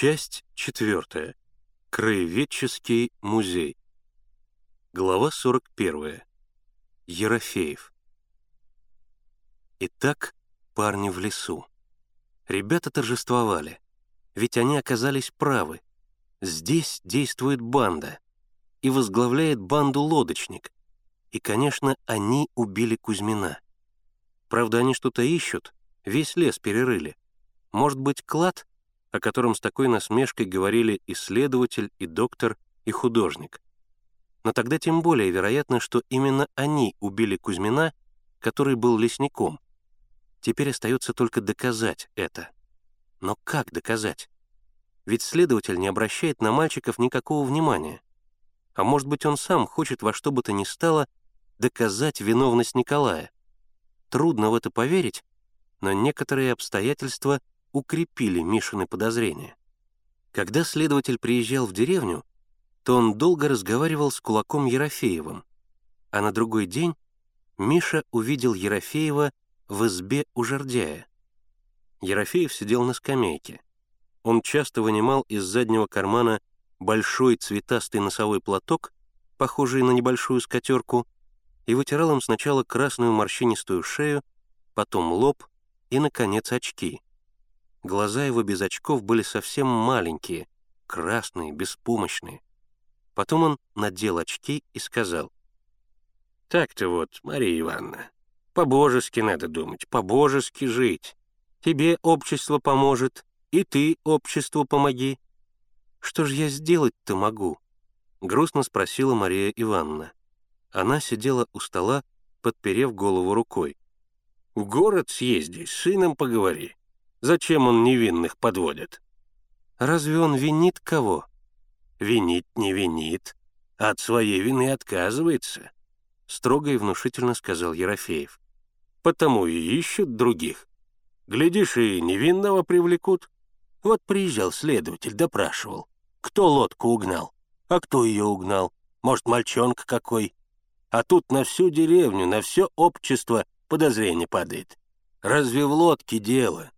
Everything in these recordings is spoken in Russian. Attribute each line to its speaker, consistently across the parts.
Speaker 1: Часть четвертая. Краеведческий музей. Глава 41. Ерофеев. Итак, парни в лесу. Ребята торжествовали, ведь они оказались правы. Здесь действует банда, и возглавляет банду лодочник. И, конечно, они убили Кузьмина. Правда, они что-то ищут, весь лес перерыли. Может быть, клад, о котором с такой насмешкой говорили исследователь, и доктор, и художник. Но тогда тем более вероятно, что именно они убили Кузьмина, который был лесником. Теперь остается только доказать это. Но как доказать? Ведь следователь не обращает на мальчиков никакого внимания. А может быть, он сам хочет во что бы то ни стало доказать виновность Николая. Трудно в это поверить, но некоторые обстоятельства укрепили Мишины подозрения. Когда следователь приезжал в деревню, то он долго разговаривал с кулаком Ерофеевым, а на другой день Миша увидел Ерофеева в избе у жердяя. Ерофеев сидел на скамейке. Он часто вынимал из заднего кармана большой цветастый носовой платок, похожий на небольшую скатерку, и вытирал им сначала красную морщинистую шею, потом лоб и, наконец, очки. Глаза его без очков были совсем маленькие, красные, беспомощные. Потом он надел очки и сказал. «Так-то вот, Мария Ивановна, по-божески надо думать, по-божески жить. Тебе общество поможет, и ты обществу помоги». «Что же я сделать-то могу?» — грустно спросила Мария Ивановна. Она сидела у стола, подперев голову рукой. «В город съезди, с сыном поговори. Зачем он невинных подводит?» «Разве он винит кого?» «Винит не винит, а от своей вины отказывается», — строго и внушительно сказал Ерофеев. «Потому и ищут других. Глядишь, и невинного привлекут. Вот приезжал следователь, допрашивал. Кто лодку угнал? А кто ее угнал? Может, мальчонка какой? А тут на всю деревню, на все общество подозрение падает. Разве в лодке дело?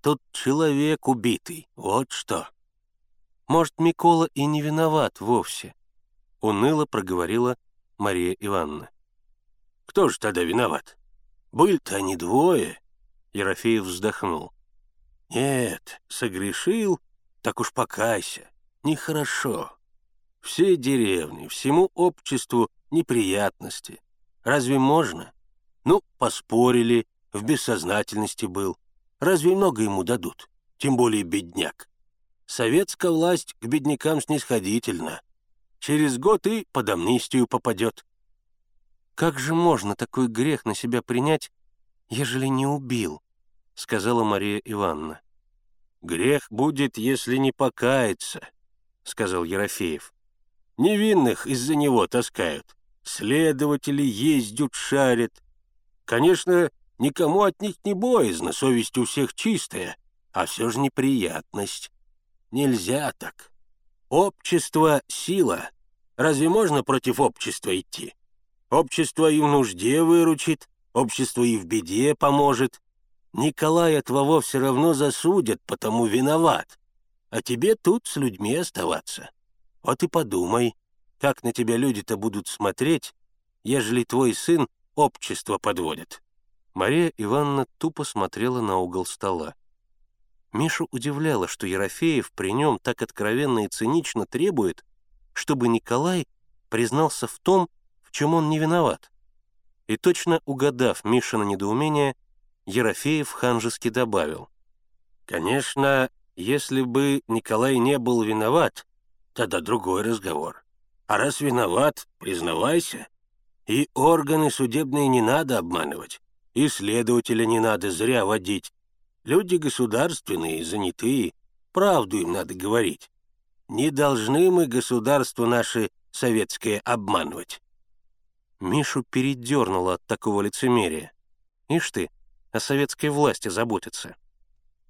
Speaker 1: Тут человек убитый, вот что. Может, Микола и не виноват вовсе, — уныло проговорила Мария Ивановна. Кто же тогда виноват? Были-то они двое. Ерофеев вздохнул. Нет, согрешил, так уж покайся. Нехорошо. Всей деревне, всему обществу неприятности. Разве можно? Ну, поспорили, в бессознательности был. Разве много ему дадут? Тем более бедняк. Советская власть к беднякам снисходительна. Через год и под амнистию попадет. «Как же можно такой грех на себя принять, ежели не убил?» — сказала Мария Ивановна. «Грех будет, если не покаяться», — сказал Ерофеев. «Невинных из-за него таскают. Следователи ездят, шарят. Конечно, никому от них не боязно, совесть у всех чистая, а все же неприятность. Нельзя так. Общество — сила. Разве можно против общества идти? Общество и в нужде выручит, общество и в беде поможет. Николая твоего все равно засудят, потому виноват. А тебе тут с людьми оставаться. Вот и подумай, как на тебя люди-то будут смотреть, ежели твой сын общество подводит». Мария Ивановна тупо смотрела на угол стола. Мишу удивляло, что Ерофеев при нем так откровенно и цинично требует, чтобы Николай признался в том, в чем он не виноват. И точно угадав Мишина недоумение, Ерофеев ханжески добавил. «Конечно, если бы Николай не был виноват, тогда другой разговор. А раз виноват, признавайся. И органы судебные не надо обманывать, и следователя не надо зря водить. Люди государственные, занятые, правду им надо говорить. Не должны мы государство наше советское обманывать». Мишу передернуло от такого лицемерия. Ишь ты, о советской власти заботится.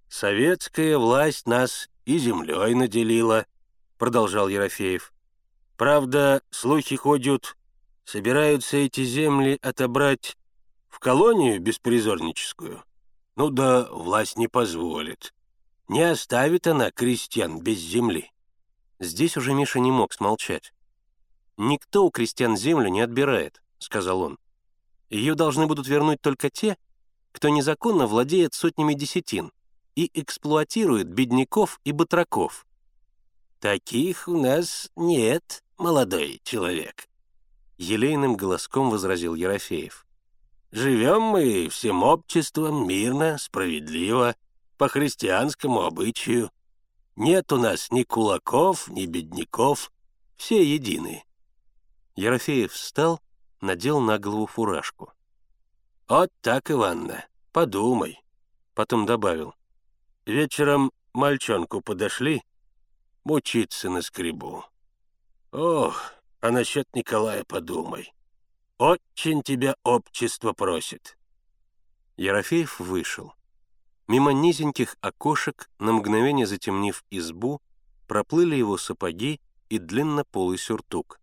Speaker 1: «Советская власть нас и землей наделила», — продолжал Ерофеев. Правда, слухи ходят, собираются эти земли отобрать в колонию беспризорническую. Ну да, власть не позволит.
Speaker 2: Не оставит она крестьян без земли.
Speaker 1: Здесь уже Миша не мог смолчать. «Никто у крестьян землю не отбирает», — сказал он. «Ее должны будут вернуть только те, кто незаконно владеет сотнями десятин и эксплуатирует бедняков и батраков».
Speaker 2: «Таких у нас нет, молодой человек», — елейным голоском возразил Ерофеев. «Живем мы всем обществом мирно, справедливо, по христианскому обычаю. Нет у нас ни кулаков, ни бедняков, все едины».
Speaker 1: Ерофеев встал, надел на голову фуражку.
Speaker 2: «Вот так, Иванна, подумай», — потом добавил. «Вечером мальчонку подошли, мучиться на скребу. Ох, а насчет Николая подумай. Очень тебя общество просит».
Speaker 1: Ерофеев вышел. Мимо низеньких окошек, на мгновение затемнив избу, проплыли его сапоги и длиннополый сюртук.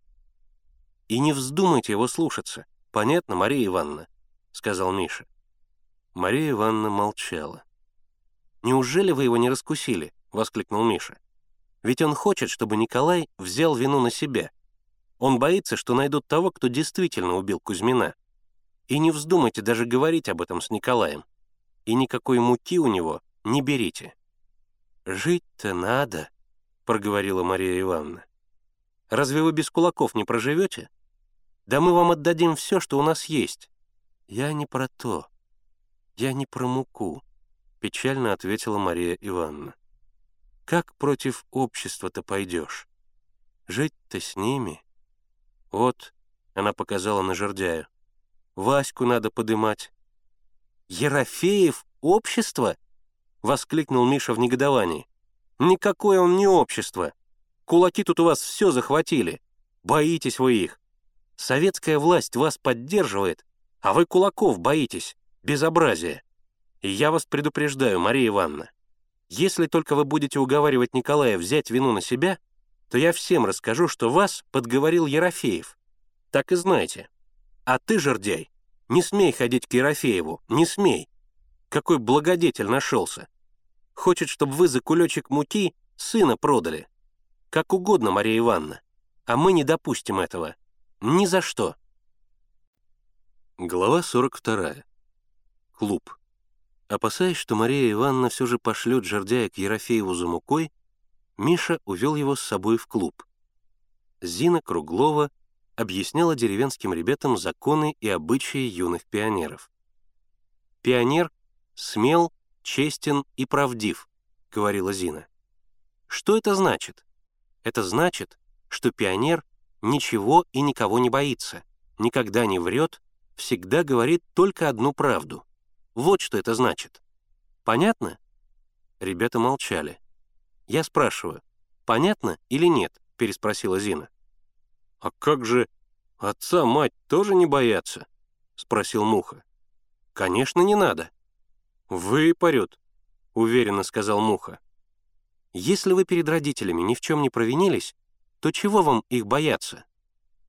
Speaker 1: «И не вздумайте его слушаться, понятно, Мария Ивановна?» — сказал Миша. Мария Ивановна молчала. «Неужели вы его не раскусили?» — воскликнул Миша. «Ведь он хочет, чтобы Николай взял вину на себя. Он боится, что найдут того, кто действительно убил Кузьмина. И не вздумайте даже говорить об этом с Николаем и никакой муки у него не берите». «Жить-то надо», — проговорила Мария Ивановна. «Разве вы без кулаков не проживете? Да мы вам отдадим все, что у нас есть». «Я не про то. Я не про муку», — печально ответила Мария Ивановна. «Как против общества-то пойдешь? Жить-то с ними?» «Вот», — она показала на жердяю, — «Ваську надо подымать, «Ерофеев — общество?» — воскликнул Миша в негодовании. «Никакое он не общество. Кулаки тут у вас все захватили. Боитесь вы их. Советская власть вас поддерживает, а вы кулаков боитесь. Безобразие. И я вас предупреждаю, Мария Ивановна, если только вы будете уговаривать Николая взять вину на себя, то я всем расскажу, что вас подговорил Ерофеев. Так и знаете. А ты, жердяй, не смей ходить к Ерофееву, не смей. Какой благодетель нашелся. Хочет, чтобы вы за кулечек муки сына продали. Как угодно, Мария Ивановна. А мы не допустим этого. Ни за что. Глава 42. Клуб. Опасаясь, что Мария Ивановна все же пошлет жердяя к Ерофееву за мукой, Миша увел его с собой в клуб. Зина Круглова объясняла деревенским ребятам законы и обычаи юных пионеров. «Пионер смел, честен и правдив», — говорила Зина. «Что это значит? Это значит, что пионер ничего и никого не боится, никогда не врет, всегда говорит только одну правду. Вот что это значит. Понятно?» Ребята молчали. «Я спрашиваю, понятно или нет?» — переспросила Зина. «А как же отца мать тоже не боятся?» — спросил Муха. «Конечно, не надо». «Выпарют», — уверенно сказал Муха. «Если вы перед родителями ни в чем не провинились, то чего вам их бояться?»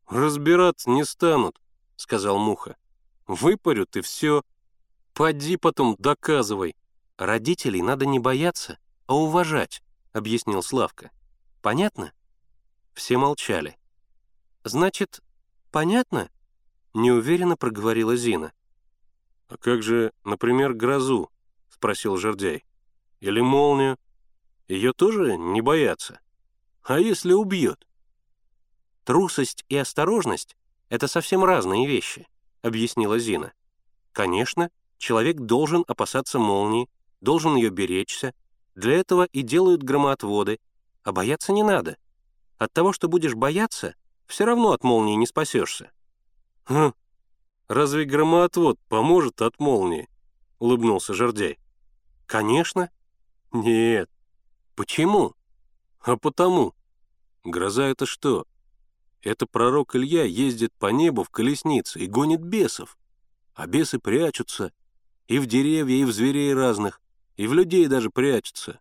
Speaker 1: «Разбираться не станут», — сказал Муха. «Выпарют и все. Поди потом доказывай». «Родителей надо не бояться, а уважать», — объяснил Славка. «Понятно?» Все молчали. «Значит, понятно?» — неуверенно проговорила Зина. «А как же, например, грозу?» — спросил Жердяй. «Или молнию? Ее тоже не боятся? А если убьет?» «Трусость и осторожность — это совсем разные вещи», — объяснила Зина. «Конечно, человек должен опасаться молнии, должен ее беречься. Для этого и делают громоотводы, а бояться не надо. От того, что будешь бояться — все равно от молнии не спасешься». «Хм, разве громоотвод поможет от молнии?» — улыбнулся Жердяй. «Конечно». «Нет». «Почему?» «А потому. Гроза — это что? Это пророк Илья ездит по небу в колеснице и гонит бесов. А бесы прячутся. И в деревья, и в зверей разных, и в людей даже прячутся.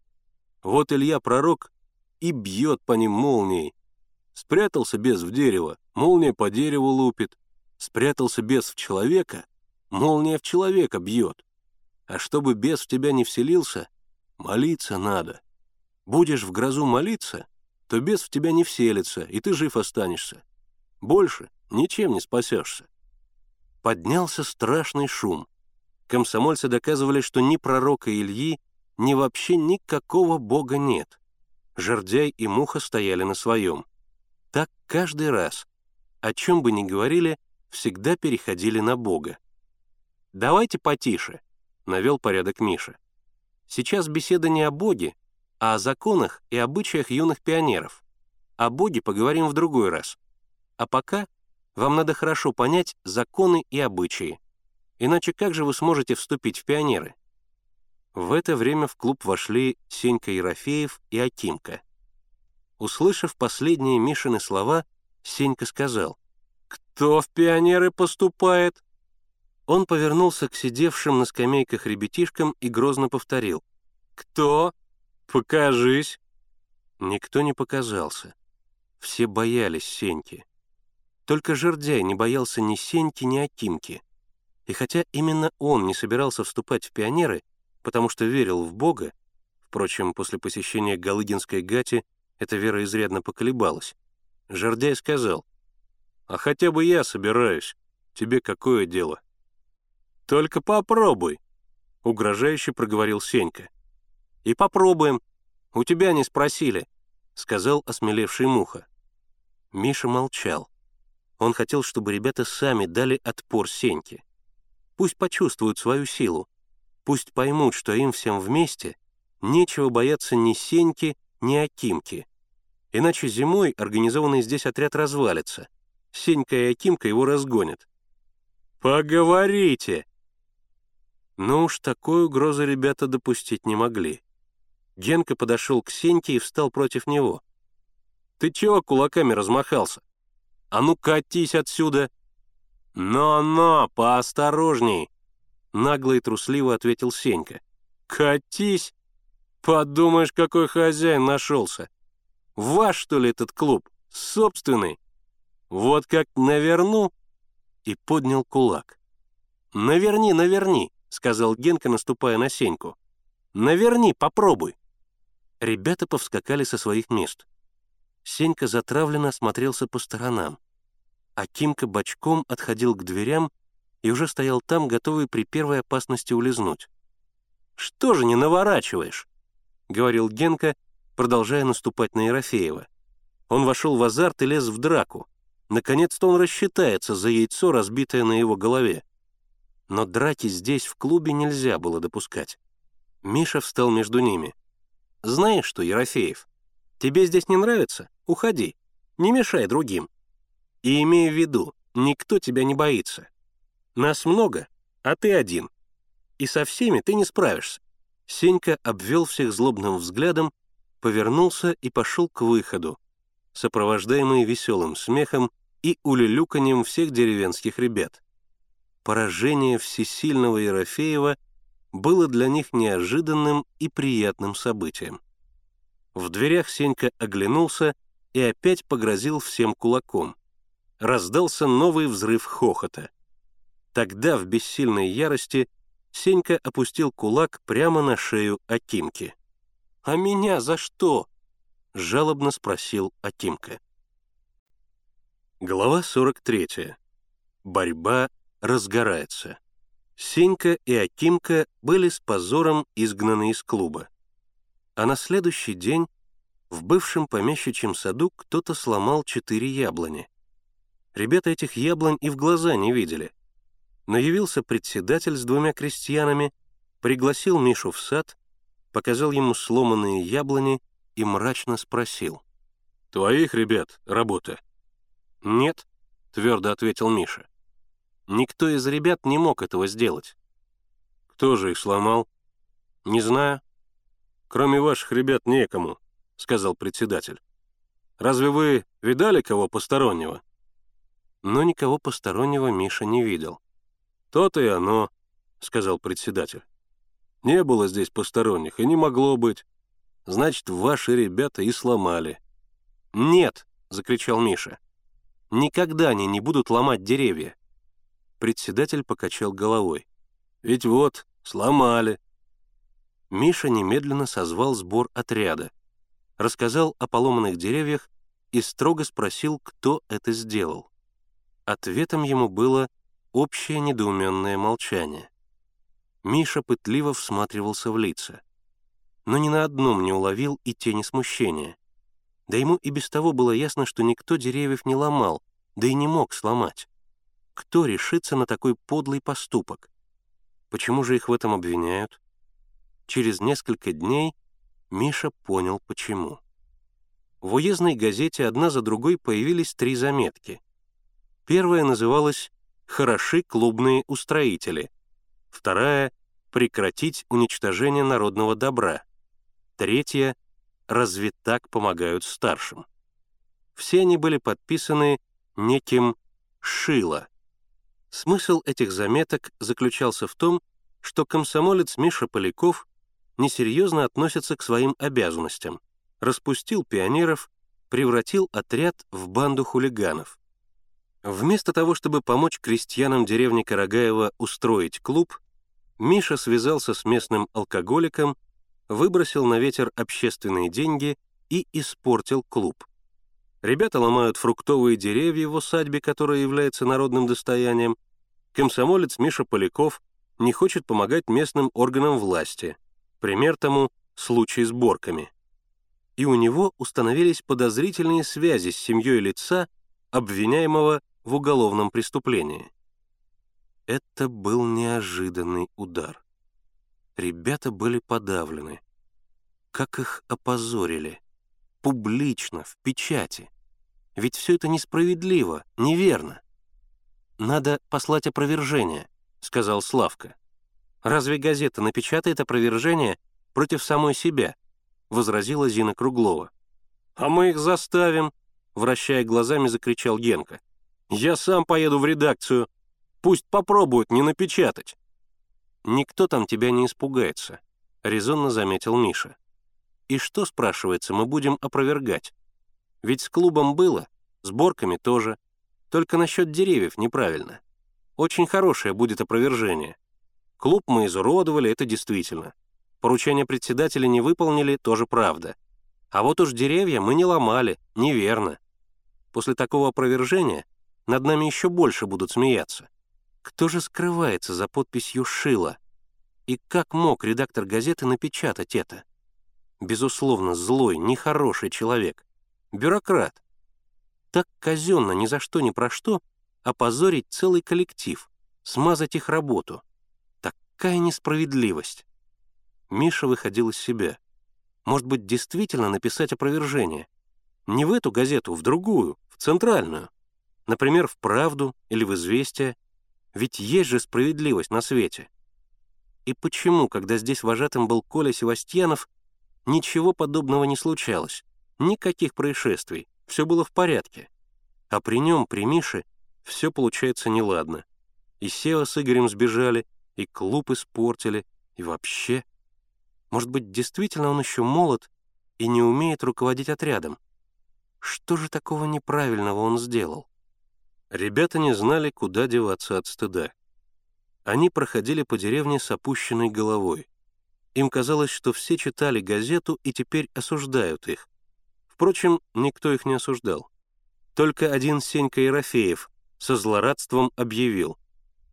Speaker 1: Вот Илья пророк и бьет по ним молнией, Спрятался бес в дерево, молния по дереву лупит. Спрятался бес в человека, молния в человека бьет. А чтобы бес в тебя не вселился, Молиться надо. Будешь в грозу молиться, то бес в тебя не вселится, и ты жив останешься. Больше ничем не спасешься. Поднялся страшный шум. Комсомольцы доказывали, что ни пророка Ильи, ни вообще никакого бога нет. Жердяй и Муха стояли на своем. Так каждый раз. О чем бы ни говорили, всегда переходили на бога. «Давайте потише», — навел порядок Миша. «Сейчас беседа не о боге, а о законах и обычаях юных пионеров. О боге поговорим в другой раз. А пока вам надо хорошо понять законы и обычаи. Иначе как же вы сможете вступить в пионеры?» В это время в клуб вошли Сенька Ерофеев и Акимка. Услышав последние Мишины слова, Сенька сказал, «Кто в пионеры поступает?» Он повернулся к сидевшим на скамейках ребятишкам и грозно повторил, «Кто? Покажись!» Никто не показался. Все боялись Сеньки. Только Жердяй не боялся ни Сеньки, ни Акимки. И хотя именно он не собирался вступать в пионеры, потому что верил в Бога, впрочем, после посещения Галыгинской гати эта вера изрядно поколебалась, Жердяй сказал, «А хотя бы я собираюсь, тебе какое дело?» «Только попробуй», — угрожающе проговорил Сенька. «И попробуем. У тебя не спросили», — сказал осмелевший Муха. Миша молчал. Он хотел, чтобы ребята сами дали отпор Сеньке. Пусть почувствуют свою силу, Пусть поймут, что им всем вместе нечего бояться ни Сеньки, ни Акимки. Иначе зимой организованный здесь отряд развалится. Сенька и Акимка его разгонят. «Поговорите!» Но уж такой угрозы ребята допустить не могли. Генка подошел к Сеньке и встал против него. «Ты чего кулаками размахался? А ну катись отсюда!» «Но-но, поосторожней!» нагло и трусливо ответил Сенька. «Катись! Подумаешь, какой хозяин нашелся! Ваш, что ли, этот клуб? Собственный? Вот как наверну!» И поднял кулак. «Наверни, наверни!» — сказал Генка, наступая на Сеньку. «Наверни, попробуй!» Ребята повскакали со своих мест. Сенька затравленно осмотрелся по сторонам. А Кимка бочком отходил к дверям и уже стоял там, готовый при первой опасности улизнуть. «Что же не наворачиваешь?» — говорил Генка, продолжая наступать на Ерофеева. Он вошел в азарт и лез в драку. Наконец-то он рассчитается за яйцо, разбитое на его голове. Но драки здесь, в клубе, нельзя было допускать. Миша встал между ними. «Знаешь что, Ерофеев, тебе здесь не нравится? Уходи. Не мешай другим. И имей в виду, никто тебя не боится. Нас много, а ты один. И со всеми ты не справишься». Сенька обвел всех злобным взглядом, повернулся и пошел к выходу, сопровождаемый веселым смехом и улюлюканьем всех деревенских ребят. Поражение всесильного Ерофеева было для них неожиданным и приятным событием. В дверях Сенька оглянулся и опять погрозил всем кулаком. Раздался новый взрыв хохота. Тогда в бессильной ярости Сенька опустил кулак прямо на шею Акимки. «А меня за что?» — жалобно спросил Акимка. Глава 43. Борьба разгорается. Сенька и Акимка были с позором изгнаны из клуба. А на следующий день в бывшем помещичьем саду кто-то сломал четыре яблони. Ребята этих яблонь и в глаза не видели но явился председатель с двумя крестьянами, пригласил Мишу в сад, показал ему сломанные яблони и мрачно спросил. «Твоих, ребят, работа?» «Нет», — твердо ответил Миша. «Никто из ребят не мог этого сделать». «Кто же их сломал?» «Не знаю». «Кроме ваших ребят некому», — сказал председатель. «Разве вы видали кого постороннего?» Но никого постороннего Миша не видел. «То-то и оно», — сказал председатель. «Не было здесь посторонних, и не могло быть. Значит, ваши ребята и сломали». «Нет», — закричал Миша. «Никогда они не будут ломать деревья». Председатель покачал головой. «Ведь вот, сломали». Миша немедленно созвал сбор отряда, рассказал о поломанных деревьях и строго спросил, кто это сделал. Ответом ему было общее недоуменное молчание. Миша пытливо всматривался в лица, но ни на одном не уловил и тени смущения. Да ему и без того было ясно, что никто деревьев не ломал, да и не мог сломать. Кто решится на такой подлый поступок? Почему же их в этом обвиняют? Через несколько дней Миша понял, почему. В уездной газете одна за другой появились три заметки. Первая называлась «Хороши клубные устроители», вторая — «Прекратить уничтожение народного добра», третья — «Разве так помогают старшим». Все они были подписаны неким Шило. Смысл этих заметок заключался в том, что комсомолец Миша Поляков несерьезно относится к своим обязанностям, распустил пионеров, превратил отряд в банду хулиганов. Вместо того, чтобы помочь крестьянам деревни Карагаева устроить клуб, Миша связался с местным алкоголиком, выбросил на ветер общественные деньги и испортил клуб. Ребята ломают фруктовые деревья в усадьбе, которая является народным достоянием. Комсомолец Миша Поляков не хочет помогать местным органам власти. Пример тому — случай с борками. И у него установились подозрительные связи с семьей лица, обвиняемого в уголовном преступлении. Это был неожиданный удар. Ребята были подавлены. Как их опозорили. Публично, в печати. Ведь все это несправедливо, неверно. «Надо послать опровержение», — сказал Славка. «Разве газета напечатает опровержение против самой себя?» — возразила Зина Круглова. «А мы их заставим», — вращая глазами, закричал Генка. Я сам поеду в редакцию. Пусть попробуют не напечатать». «Никто там тебя не испугается», — резонно заметил Миша. «И что, спрашивается, мы будем опровергать? Ведь с клубом было, с борками тоже. Только насчет деревьев неправильно. Очень хорошее будет опровержение. Клуб мы изуродовали, это действительно. Поручение председателя не выполнили, тоже правда. А вот уж деревья мы не ломали, неверно. После такого опровержения над нами еще больше будут смеяться. Кто же скрывается за подписью «Шила»? И как мог редактор газеты напечатать это? Безусловно, злой, нехороший человек. Бюрократ. Так казенно, ни за что, ни про что, опозорить целый коллектив, смазать их работу. Такая несправедливость. Миша выходил из себя. Может быть, действительно написать опровержение? Не в эту газету, в другую, в центральную. Например, в «Правду» или в «Известия». Ведь есть же справедливость на свете. И почему, когда здесь вожатым был Коля Севастьянов, ничего подобного не случалось? Никаких происшествий, все было в порядке. А при нем, при Мише, все получается неладно. И Сева с Игорем сбежали, и клуб испортили, и вообще. Может быть, действительно он еще молод и не умеет руководить отрядом? Что же такого неправильного он сделал? Ребята не знали, куда деваться от стыда. Они проходили по деревне с опущенной головой. Им казалось, что все читали газету и теперь осуждают их. Впрочем, никто их не осуждал. Только один Сенька Ерофеев со злорадством объявил.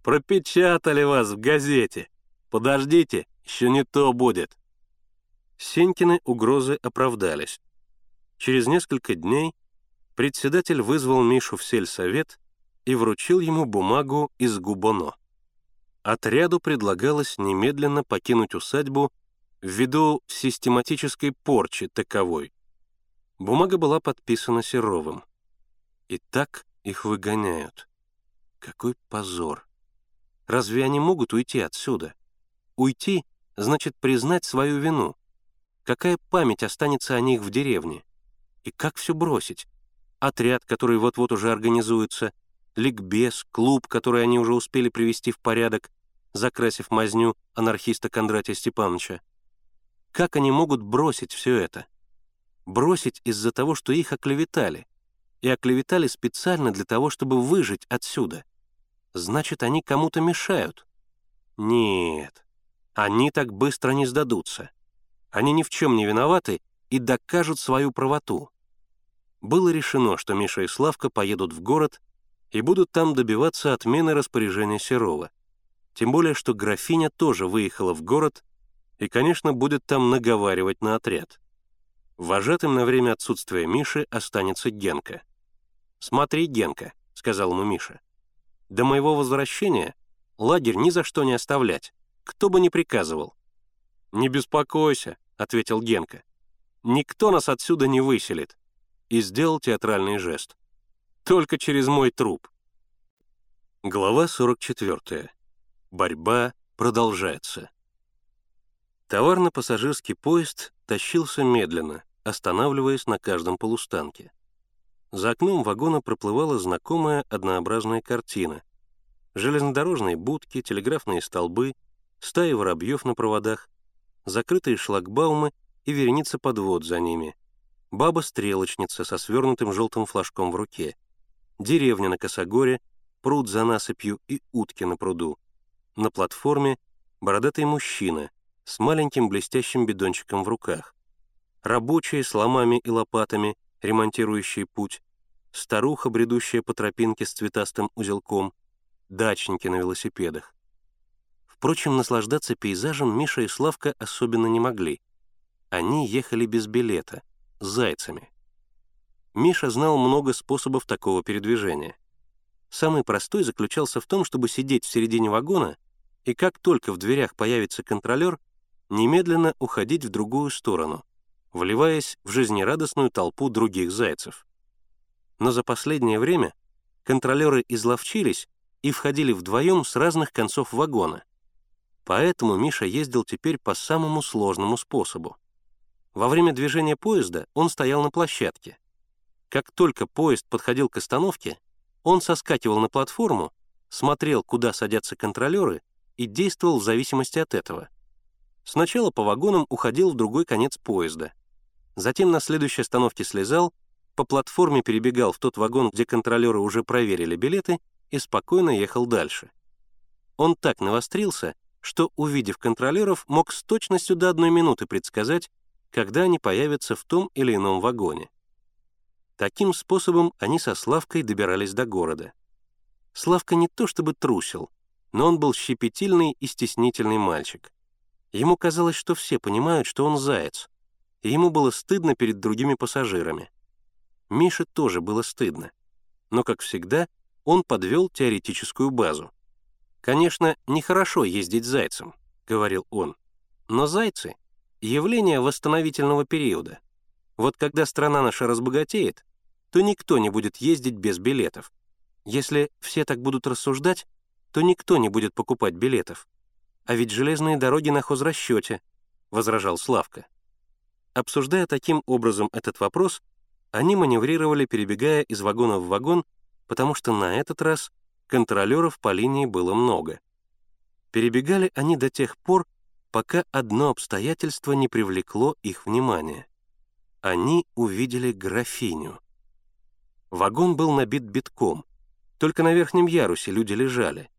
Speaker 1: «Пропечатали вас в газете! Подождите, еще не то будет!» Сенькины угрозы оправдались. Через несколько дней председатель вызвал Мишу в сельсовет и вручил ему бумагу из Губоно. Отряду предлагалось немедленно покинуть усадьбу ввиду систематической порчи таковой. Бумага была подписана Серовым. И так их выгоняют. Какой позор! Разве они могут уйти отсюда? Уйти — значит признать свою вину. Какая память останется о них в деревне? И как все бросить? Отряд, который вот-вот уже организуется, ликбез, клуб, который они уже успели привести в порядок, закрасив мазню анархиста Кондратия Степановича. Как они могут бросить все это? Бросить из-за того, что их оклеветали. И оклеветали специально для того, чтобы выжить отсюда. Значит, они кому-то мешают. Нет, Они так быстро не сдадутся. Они ни в чем не виноваты и докажут свою правоту. Было решено, что Миша и Славка поедут в город и будут там добиваться отмены распоряжения Серова. Тем более, что графиня тоже выехала в город и, конечно, будет там наговаривать на отряд. Вожатым на время отсутствия Миши останется Генка. «Смотри, Генка», — сказал ему Миша. «До моего возвращения лагерь ни за что не оставлять, кто бы ни приказывал». «Не беспокойся», — ответил Генка. «Никто нас отсюда не выселит», и сделал театральный жест. «Только через мой труп». Глава 44. Борьба продолжается. Товарно-пассажирский поезд тащился медленно, останавливаясь на каждом полустанке. За окном вагона проплывала знакомая однообразная картина. Железнодорожные будки, телеграфные столбы, стаи воробьев на проводах, закрытые шлагбаумы и вереница подвод за ними, баба-стрелочница со свернутым желтым флажком в руке, деревня на Косогоре, пруд за насыпью и утки на пруду. На платформе бородатый мужчина с маленьким блестящим бидончиком в руках. Рабочие с ломами и лопатами, ремонтирующие путь, старуха, бредущая по тропинке с цветастым узелком, дачники на велосипедах. Впрочем, наслаждаться пейзажем Миша и Славка особенно не могли. Они ехали без билета, с зайцами. Миша знал много способов такого передвижения. Самый простой заключался в том, чтобы сидеть в середине вагона, и как только в дверях появится контролер, немедленно уходить в другую сторону, вливаясь в жизнерадостную толпу других зайцев. Но за последнее время контролеры изловчились и входили вдвоем с разных концов вагона — Поэтому Миша ездил теперь по самому сложному способу. Во время движения поезда он стоял на площадке. Как только поезд подходил к остановке, он соскакивал на платформу, смотрел, куда садятся контролеры, и действовал в зависимости от этого. Сначала по вагонам уходил в другой конец поезда. Затем на следующей остановке слезал, по платформе перебегал в тот вагон, где контролеры уже проверили билеты, и спокойно ехал дальше. Он так навострился, что, увидев контролеров, мог с точностью до одной минуты предсказать, когда они появятся в том или ином вагоне. Таким способом они со Славкой добирались до города. Славка не то чтобы трусил, но он был щепетильный и стеснительный мальчик. Ему казалось, что все понимают, что он заяц, и ему было стыдно перед другими пассажирами. Мише тоже было стыдно. Но, как всегда, он подвел теоретическую базу. «Конечно, нехорошо ездить зайцем», — говорил он. «Но зайцы — явление восстановительного периода. Вот когда страна наша разбогатеет, то никто не будет ездить без билетов. Если все так будут рассуждать, то никто не будет покупать билетов. А ведь железные дороги на хозрасчете», — возражал Славка. Обсуждая таким образом этот вопрос, они маневрировали, перебегая из вагона в вагон, потому что на этот раз — контролеров по линии было много. Перебегали они до тех пор, пока одно обстоятельство не привлекло их внимание. Они увидели графиню. Вагон был набит битком. Только на верхнем ярусе люди лежали.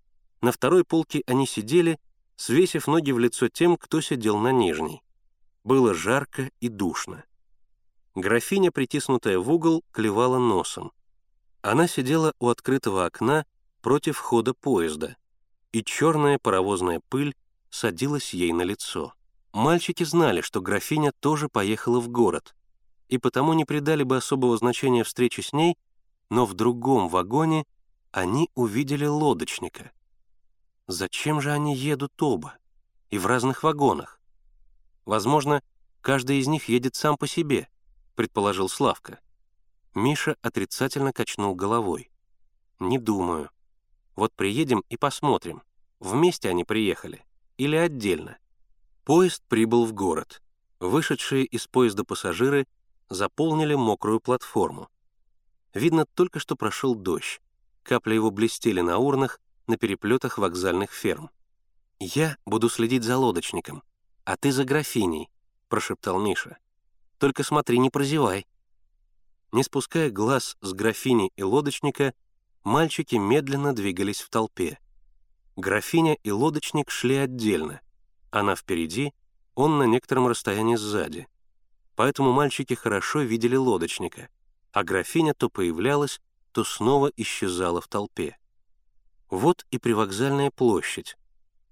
Speaker 1: На второй полке они сидели, свесив ноги в лицо тем, кто сидел на нижней. Было жарко и душно. Графиня, притиснутая в угол, клевала носом. Она сидела у открытого окна против хода поезда, и черная паровозная пыль садилась ей на лицо. Мальчики знали, что графиня тоже поехала в город, и потому не придали бы особого значения встрече с ней, но в другом вагоне они увидели лодочника. Зачем же они едут оба? И в разных вагонах? Возможно, каждый из них едет сам по себе, предположил Славка. Миша отрицательно качнул головой. «Не думаю. Вот приедем и посмотрим, вместе они приехали или отдельно. Поезд прибыл в город. Вышедшие из поезда пассажиры заполнили мокрую платформу. Видно, только что прошел дождь. Капли его блестели на урнах, на переплетах вокзальных ферм. «Я буду следить за лодочником, а ты за графиней», — прошептал Миша. «Только смотри, не прозевай». Не спуская глаз с графини и лодочника, мальчики медленно двигались в толпе. Графиня и лодочник шли отдельно, Она впереди, он на некотором расстоянии сзади. Поэтому мальчики хорошо видели лодочника, а графиня то появлялась, то снова исчезала в толпе. Вот и привокзальная площадь,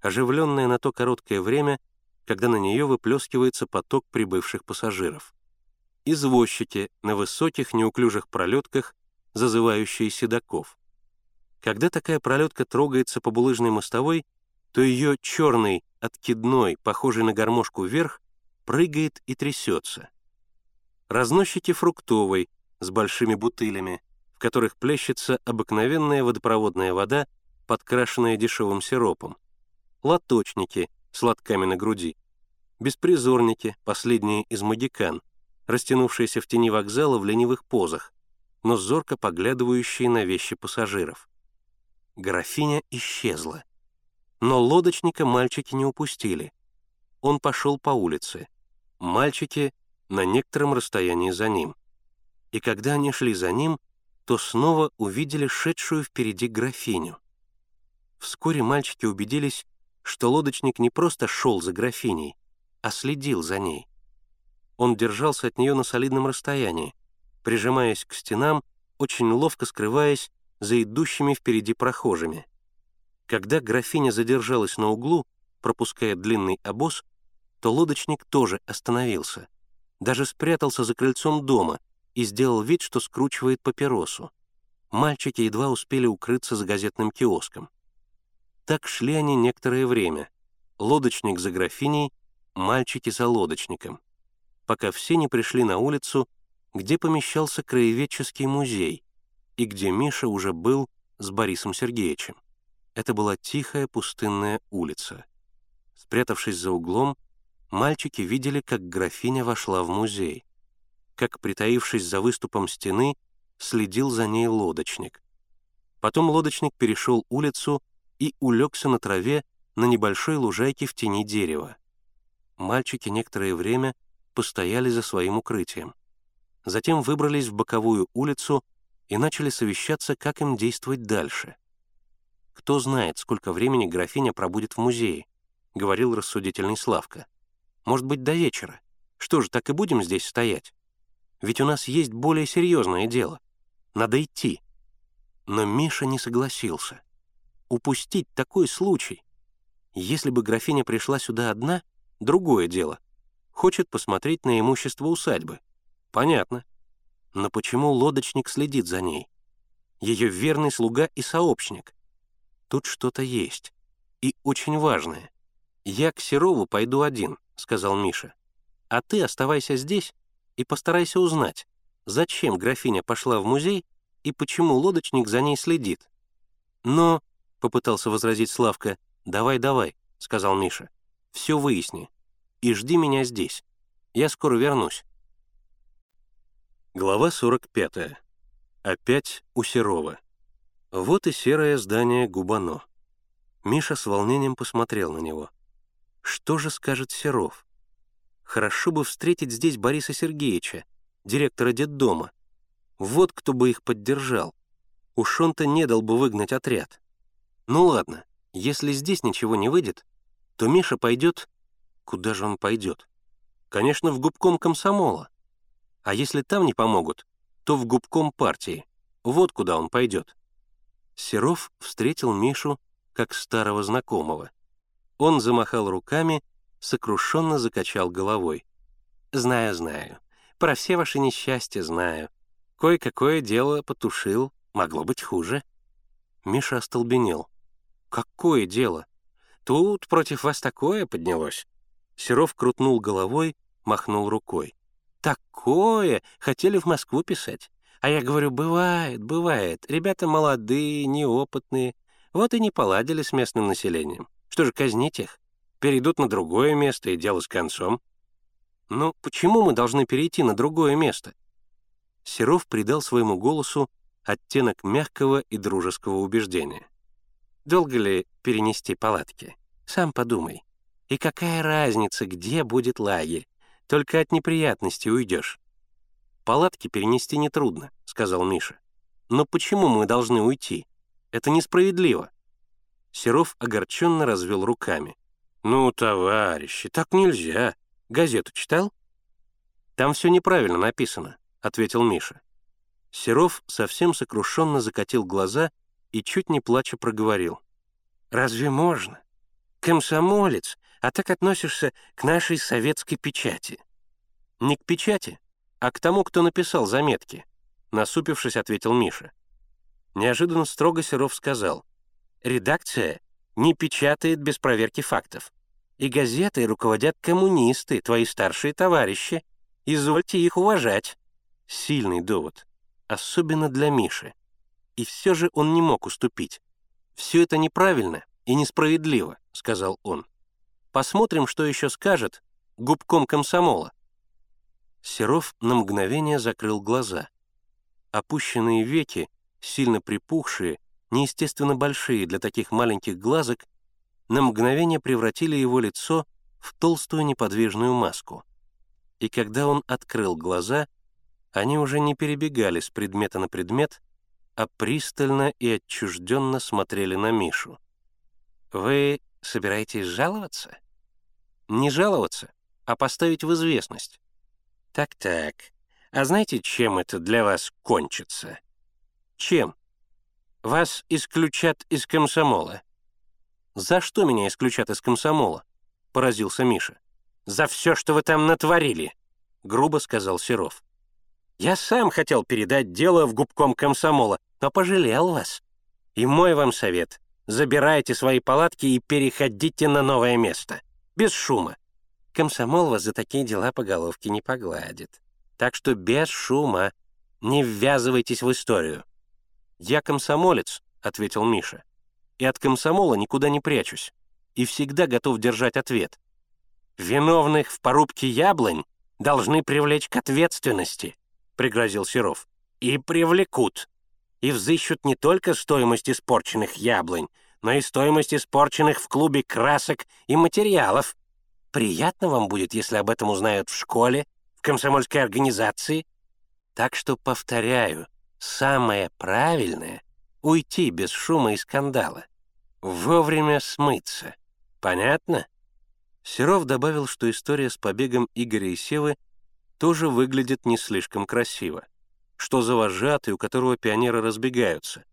Speaker 1: оживленная на то короткое время, когда на нее выплескивается поток прибывших пассажиров. Извозчики на высоких неуклюжих пролетках, зазывающие седаков. Когда такая пролетка трогается по булыжной мостовой, то ее черный, откидной, похожий на гармошку вверх, прыгает и трясется. Разносчики фруктовой с большими бутылями, в которых плещется обыкновенная водопроводная вода, подкрашенная дешевым сиропом. Лоточники с лотками на груди. Беспризорники, последние из магикан, растянувшиеся в тени вокзала в ленивых позах, но зорко поглядывающие на вещи пассажиров. Графиня исчезла. Но лодочника мальчики не упустили. Он пошел по улице. Мальчики на некотором расстоянии за ним. И когда они шли за ним, то снова увидели шедшую впереди графиню. Вскоре мальчики убедились, что лодочник не просто шел за графиней, а следил за ней. Он держался от нее на солидном расстоянии, прижимаясь к стенам, очень ловко скрываясь за идущими впереди прохожими. Когда графиня задержалась на углу, пропуская длинный обоз, то лодочник тоже остановился, даже спрятался за крыльцом дома и сделал вид, что скручивает папиросу. Мальчики едва успели укрыться за газетным киоском. Так шли они некоторое время. Лодочник за графиней, мальчики за лодочником, пока все не пришли на улицу, где помещался краеведческий музей и где Миша уже был с Борисом Сергеевичем. Это была тихая пустынная улица. Спрятавшись за углом, мальчики видели, как графиня вошла в музей, как, притаившись за выступом стены, следил за ней лодочник. Потом лодочник перешел улицу и улегся на траве на небольшой лужайке в тени дерева. Мальчики некоторое время постояли за своим укрытием. Затем выбрались в боковую улицу и начали совещаться, как им действовать дальше. «Кто знает, сколько времени графиня пробудет в музее», — говорил рассудительный Славка. «Может быть, до вечера. Что же, так и будем здесь стоять? Ведь у нас есть более серьезное дело. Надо идти». Но Миша не согласился. Упустить такой случай. Если бы графиня пришла сюда одна, другое дело. Хочет посмотреть на имущество усадьбы. Понятно. Но почему лодочник следит за ней? Ее верный слуга и сообщник. Тут что-то есть. И очень важное. «Я к Серову пойду один», — сказал Миша. «А ты оставайся здесь и постарайся узнать, зачем графиня пошла в музей и почему лодочник за ней следит». «Но», — попытался возразить Славка, «давай, давай», — сказал Миша. «Все выясни. И жди меня здесь. Я скоро вернусь». Глава 45. Опять у Серова. Вот и серое здание Губано. Миша с волнением посмотрел на него. Что же скажет Серов? Хорошо бы встретить здесь Бориса Сергеевича, директора детдома. Вот кто бы их поддержал. Уж он-то не дал бы выгнать отряд. Ну ладно, если здесь ничего не выйдет, то Миша пойдет... Куда же он пойдет? Конечно, в губком комсомола. А если там не помогут, то в губком партии. Вот куда он пойдет. Серов встретил Мишу как старого знакомого. Он замахал руками, сокрушенно закачал головой. «Знаю, знаю. Про все ваши несчастья знаю. Кое-какое дело потушил. Могло быть хуже». Миша остолбенел. «Какое дело? Тут против вас такое поднялось?» Серов крутнул головой, махнул рукой. «Такое! Хотели в Москву писать. А я говорю, бывает, бывает. Ребята молодые, неопытные. Вот и не поладили с местным населением. Что же казнить их? Перейдут на другое место, и дело с концом. Ну, почему мы должны перейти на другое место? Серов придал своему голосу оттенок мягкого и дружеского убеждения. Долго ли перенести палатки? Сам подумай. И какая разница, где будет лагерь? Только от неприятностей уйдешь. «Палатки перенести нетрудно», — сказал Миша. «Но почему мы должны уйти? Это несправедливо». Серов огорченно развел руками. «Ну, товарищи, так нельзя. Газету читал?» «Там все неправильно написано», — ответил Миша. Серов совсем сокрушенно закатил глаза и чуть не плача проговорил. «Разве можно? Комсомолец, а так относишься к нашей советской печати». «Не к печати, а к тому, кто написал заметки», — насупившись, ответил Миша. Неожиданно строго Серов сказал. «Редакция не печатает без проверки фактов. И газетой руководят коммунисты, твои старшие товарищи. Извольте их уважать». Сильный довод, особенно для Миши. И все же он не мог уступить. «Все это неправильно и несправедливо», — сказал он. «Посмотрим, что еще скажет губком комсомола». Серов на мгновение закрыл глаза. Опущенные веки, сильно припухшие, неестественно большие для таких маленьких глазок, на мгновение превратили его лицо в толстую неподвижную маску. И когда он открыл глаза, они уже не перебегали с предмета на предмет, а пристально и отчужденно смотрели на Мишу. «Вы собираетесь жаловаться?» «Не жаловаться, а поставить в известность». «Так-так, а знаете, чем это для вас кончится?» «Чем?» «Вас исключат из комсомола». «За что меня исключат из комсомола?» — поразился Миша. «За все, что вы там натворили», — грубо сказал Серов. «Я сам хотел передать дело в губком комсомола, но пожалел вас. И мой вам совет — забирайте свои палатки и переходите на новое место. Без шума. Комсомол вас за такие дела по головке не погладит. Так что без шума. Не ввязывайтесь в историю». «Я комсомолец», — ответил Миша и от комсомола никуда не прячусь, и всегда готов держать ответ. «Виновных в порубке яблонь должны привлечь к ответственности», — пригрозил Серов. «И привлекут. И взыщут не только стоимость испорченных яблонь, но и стоимость испорченных в клубе красок и материалов. Приятно вам будет, если об этом узнают в школе, в комсомольской организации. Так что, повторяю, самое правильное — уйти без шума и скандала вовремя смыться. Понятно?» Серов добавил, что история с побегом Игоря и Севы тоже выглядит не слишком красиво. Что за вожатый, у которого пионеры разбегаются.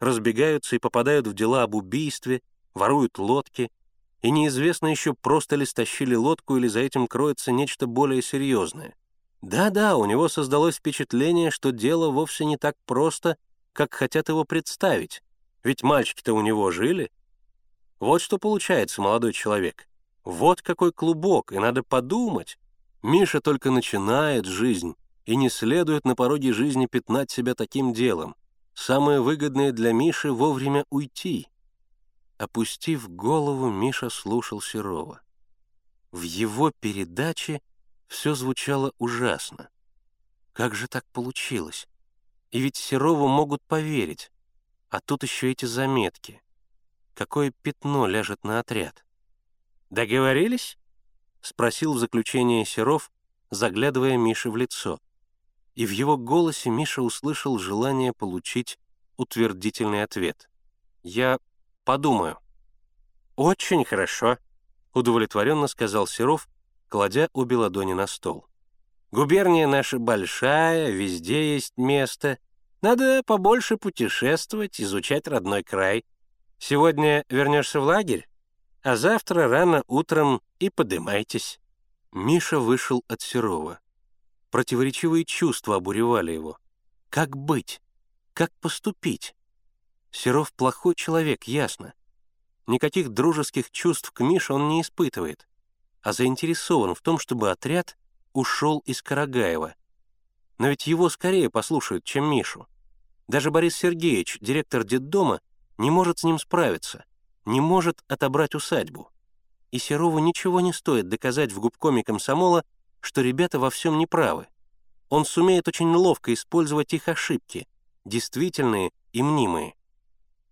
Speaker 1: Разбегаются и попадают в дела об убийстве, воруют лодки, и неизвестно еще, просто ли стащили лодку или за этим кроется нечто более серьезное. Да-да, у него создалось впечатление, что дело вовсе не так просто, как хотят его представить, ведь мальчики-то у него жили, вот что получается, молодой человек. Вот какой клубок, и надо подумать. Миша только начинает жизнь, и не следует на пороге жизни пятнать себя таким делом. Самое выгодное для Миши — вовремя уйти. Опустив голову, Миша слушал Серова. В его передаче все звучало ужасно. Как же так получилось? И ведь Серову могут поверить. А тут еще эти заметки — какое пятно ляжет на отряд. «Договорились?» — спросил в заключение Серов, заглядывая Мише в лицо. И в его голосе Миша услышал желание получить утвердительный ответ. «Я подумаю». «Очень хорошо», — удовлетворенно сказал Серов, кладя обе ладони на стол. «Губерния наша большая, везде есть место. Надо побольше путешествовать, изучать родной край. Сегодня вернешься в лагерь, а завтра рано утром и подымайтесь». Миша вышел от Серова. Противоречивые чувства обуревали его. Как быть? Как поступить? Серов плохой человек, ясно. Никаких дружеских чувств к Мише он не испытывает, а заинтересован в том, чтобы отряд ушел из Карагаева. Но ведь его скорее послушают, чем Мишу. Даже Борис Сергеевич, директор детдома, не может с ним справиться, не может отобрать усадьбу. И Серову ничего не стоит доказать в губкоме комсомола, что ребята во всем неправы. Он сумеет очень ловко использовать их ошибки, действительные и мнимые.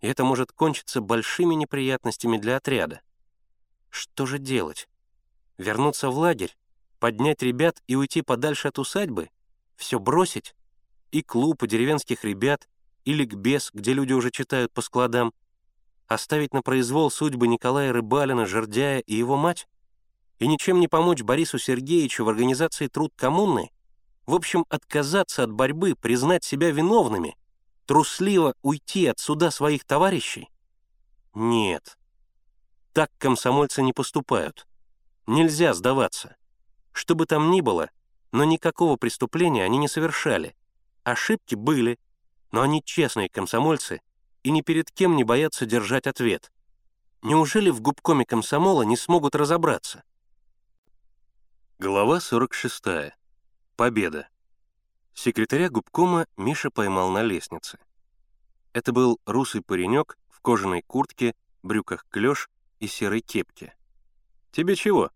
Speaker 1: И это может кончиться большими неприятностями для отряда. Что же делать? Вернуться в лагерь, поднять ребят и уйти подальше от усадьбы? Все бросить? И клуб, и деревенских ребят, и ликбез, где люди уже читают по складам. Оставить на произвол судьбы Николая Рыбалина, Жердяя и его мать? И ничем не помочь Борису Сергеевичу в организации труд коммуны? В общем, отказаться от борьбы, признать себя виновными, трусливо уйти от суда своих товарищей? Нет. Так комсомольцы не поступают. Нельзя сдаваться. Что бы там ни было, но никакого преступления они не совершали. Ошибки были, но они честные комсомольцы и ни перед кем не боятся держать ответ. Неужели в губкоме комсомола не смогут разобраться? Глава 46. Победа. Секретаря губкома Миша поймал на лестнице. Это был русый паренек в кожаной куртке, брюках клеш и серой кепке. «Тебе чего?» —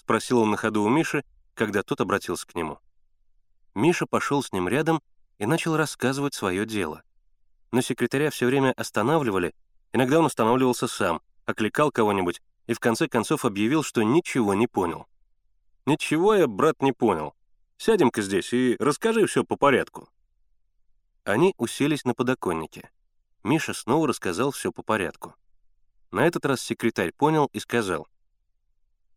Speaker 1: спросил он на ходу у Миши, когда тот обратился к нему. Миша пошел с ним рядом и начал рассказывать свое дело. Но секретаря все время останавливали, иногда он останавливался сам, окликал кого-нибудь и в конце концов объявил, что ничего не понял. «Ничего я, брат, не понял. Сядем-ка здесь и расскажи все по порядку». Они уселись на подоконнике. Миша снова рассказал все по порядку. На этот раз секретарь понял и сказал.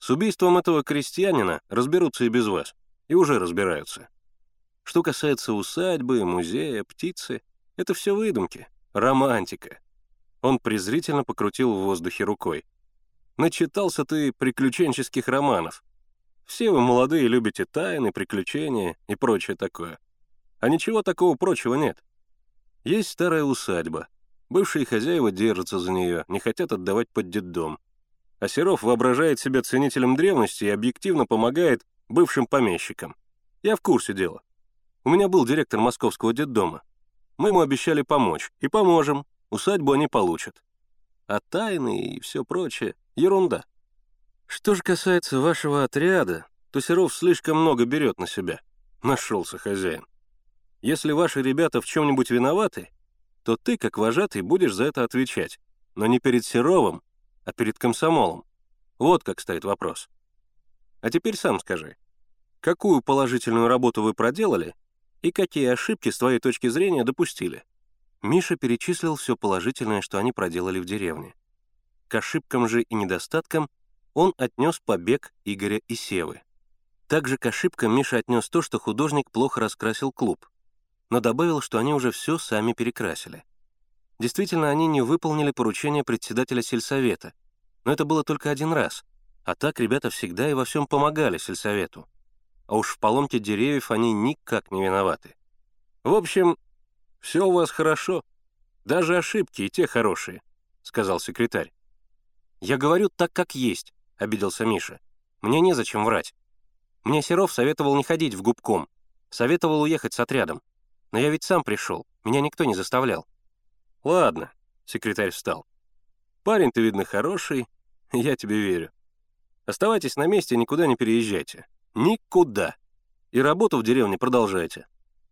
Speaker 1: «С убийством этого крестьянина разберутся и без вас. И уже разбираются. Что касается усадьбы, музея, птицы, это все выдумки, романтика». Он презрительно покрутил в воздухе рукой. «Начитался ты приключенческих романов. Все вы молодые любите тайны, приключения и прочее такое. А ничего такого прочего нет. Есть старая усадьба, Бывшие хозяева держатся за нее, не хотят отдавать под детдом. А Серов воображает себя ценителем древности и объективно помогает бывшим помещикам. Я в курсе дела. У меня был директор московского детдома. Мы ему обещали помочь. И поможем. Усадьбу они получат. А тайны и все прочее — ерунда. Что же касается вашего отряда, то Серов слишком много берет на себя. Нашелся хозяин. Если ваши ребята в чем-нибудь виноваты, то ты, как вожатый, будешь за это отвечать. Но не перед Серовым, а перед комсомолом. Вот как стоит вопрос. А теперь сам скажи, какую положительную работу вы проделали и какие ошибки с твоей точки зрения допустили? Миша перечислил все положительное, что они проделали в деревне. К ошибкам же и недостаткам он отнес побег Игоря и Севы. Также к ошибкам Миша отнес то, что художник плохо раскрасил клуб но добавил, что они уже все сами перекрасили. Действительно, они не выполнили поручение председателя сельсовета, но это было только один раз, а так ребята всегда и во всем помогали сельсовету. А уж в поломке деревьев они никак не виноваты. В общем, все у вас хорошо, даже ошибки и те хорошие, сказал секретарь. Я говорю так, как есть, обиделся Миша. Мне незачем врать. Мне Серов советовал не ходить в губком, советовал уехать с отрядом. Но я ведь сам пришел, меня никто не заставлял». «Ладно», — секретарь встал. «Парень ты, видно, хороший, я тебе верю. Оставайтесь на месте, никуда не переезжайте. Никуда. И работу в деревне продолжайте.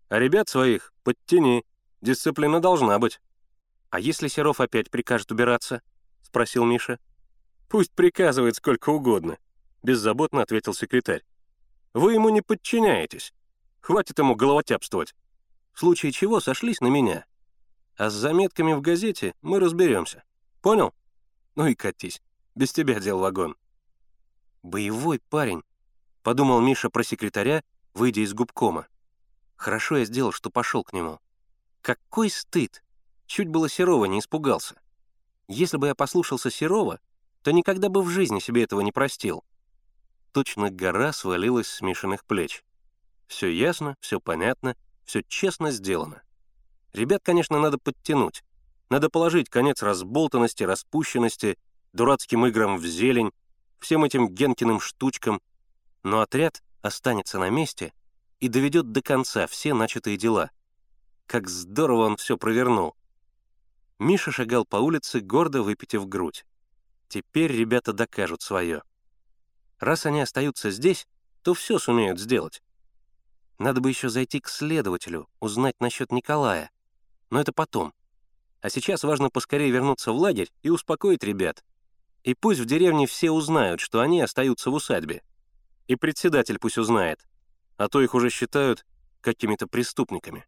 Speaker 1: А ребят своих подтяни, дисциплина должна быть». «А если Серов опять прикажет убираться?» — спросил Миша. «Пусть приказывает сколько угодно», — беззаботно ответил секретарь. «Вы ему не подчиняетесь. Хватит ему головотяпствовать в случае чего сошлись на меня. А с заметками в газете мы разберемся. Понял? Ну и катись. Без тебя дел вагон. Боевой парень, — подумал Миша про секретаря, выйдя из губкома. Хорошо я сделал, что пошел к нему. Какой стыд! Чуть было Серова не испугался. Если бы я послушался Серова, то никогда бы в жизни себе этого не простил. Точно гора свалилась с Мишиных плеч. Все ясно, все понятно — все честно сделано. Ребят, конечно, надо подтянуть. Надо положить конец разболтанности, распущенности, дурацким играм в зелень, всем этим Генкиным штучкам. Но отряд останется на месте и доведет до конца все начатые дела. Как здорово он все провернул. Миша шагал по улице, гордо выпитив грудь. Теперь ребята докажут свое. Раз они остаются здесь, то все сумеют сделать. Надо бы еще зайти к следователю, узнать насчет Николая. Но это потом. А сейчас важно поскорее вернуться в лагерь и успокоить ребят. И пусть в деревне все узнают, что они остаются в усадьбе. И председатель пусть узнает, а то их уже считают какими-то преступниками.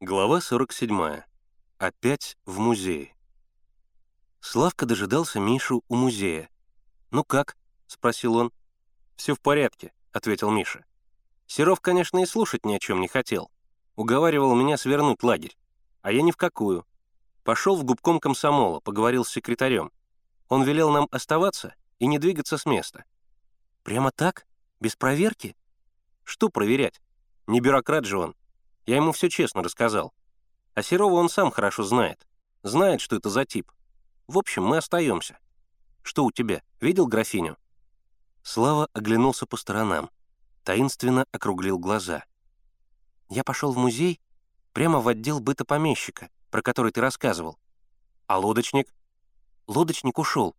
Speaker 1: Глава 47. Опять в музее. Славка дожидался Мишу у музея. «Ну как?» — спросил он. «Все в порядке», — ответил Миша. Серов, конечно, и слушать ни о чем не хотел. Уговаривал меня свернуть лагерь. А я ни в какую. Пошел в губком комсомола, поговорил с секретарем. Он велел нам оставаться и не двигаться с места. Прямо так? Без проверки? Что проверять? Не бюрократ же он. Я ему все честно рассказал. А Серова он сам хорошо знает. Знает, что это за тип. В общем, мы остаемся. Что у тебя? Видел графиню?» Слава оглянулся по сторонам. Таинственно округлил глаза. «Я пошел в музей, прямо в отдел быта помещика, про который ты рассказывал. А лодочник?» «Лодочник ушел.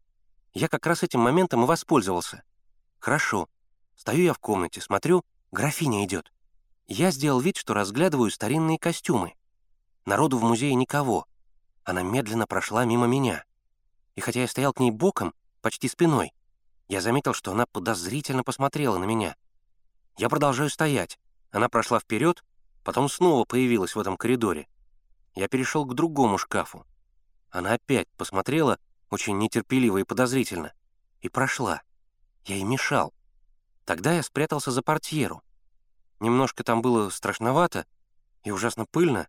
Speaker 1: Я как раз этим моментом и воспользовался. Хорошо. Стою я в комнате, смотрю, графиня идет. Я сделал вид, что разглядываю старинные костюмы. Народу в музее никого. Она медленно прошла мимо меня. И хотя я стоял к ней боком, почти спиной, я заметил, что она подозрительно посмотрела на меня. Я продолжаю стоять. Она прошла вперед, потом снова появилась в этом коридоре. Я перешел к другому шкафу. Она опять посмотрела, очень нетерпеливо и подозрительно, и прошла. Я ей мешал. Тогда я спрятался за портьеру. Немножко там было страшновато и ужасно пыльно.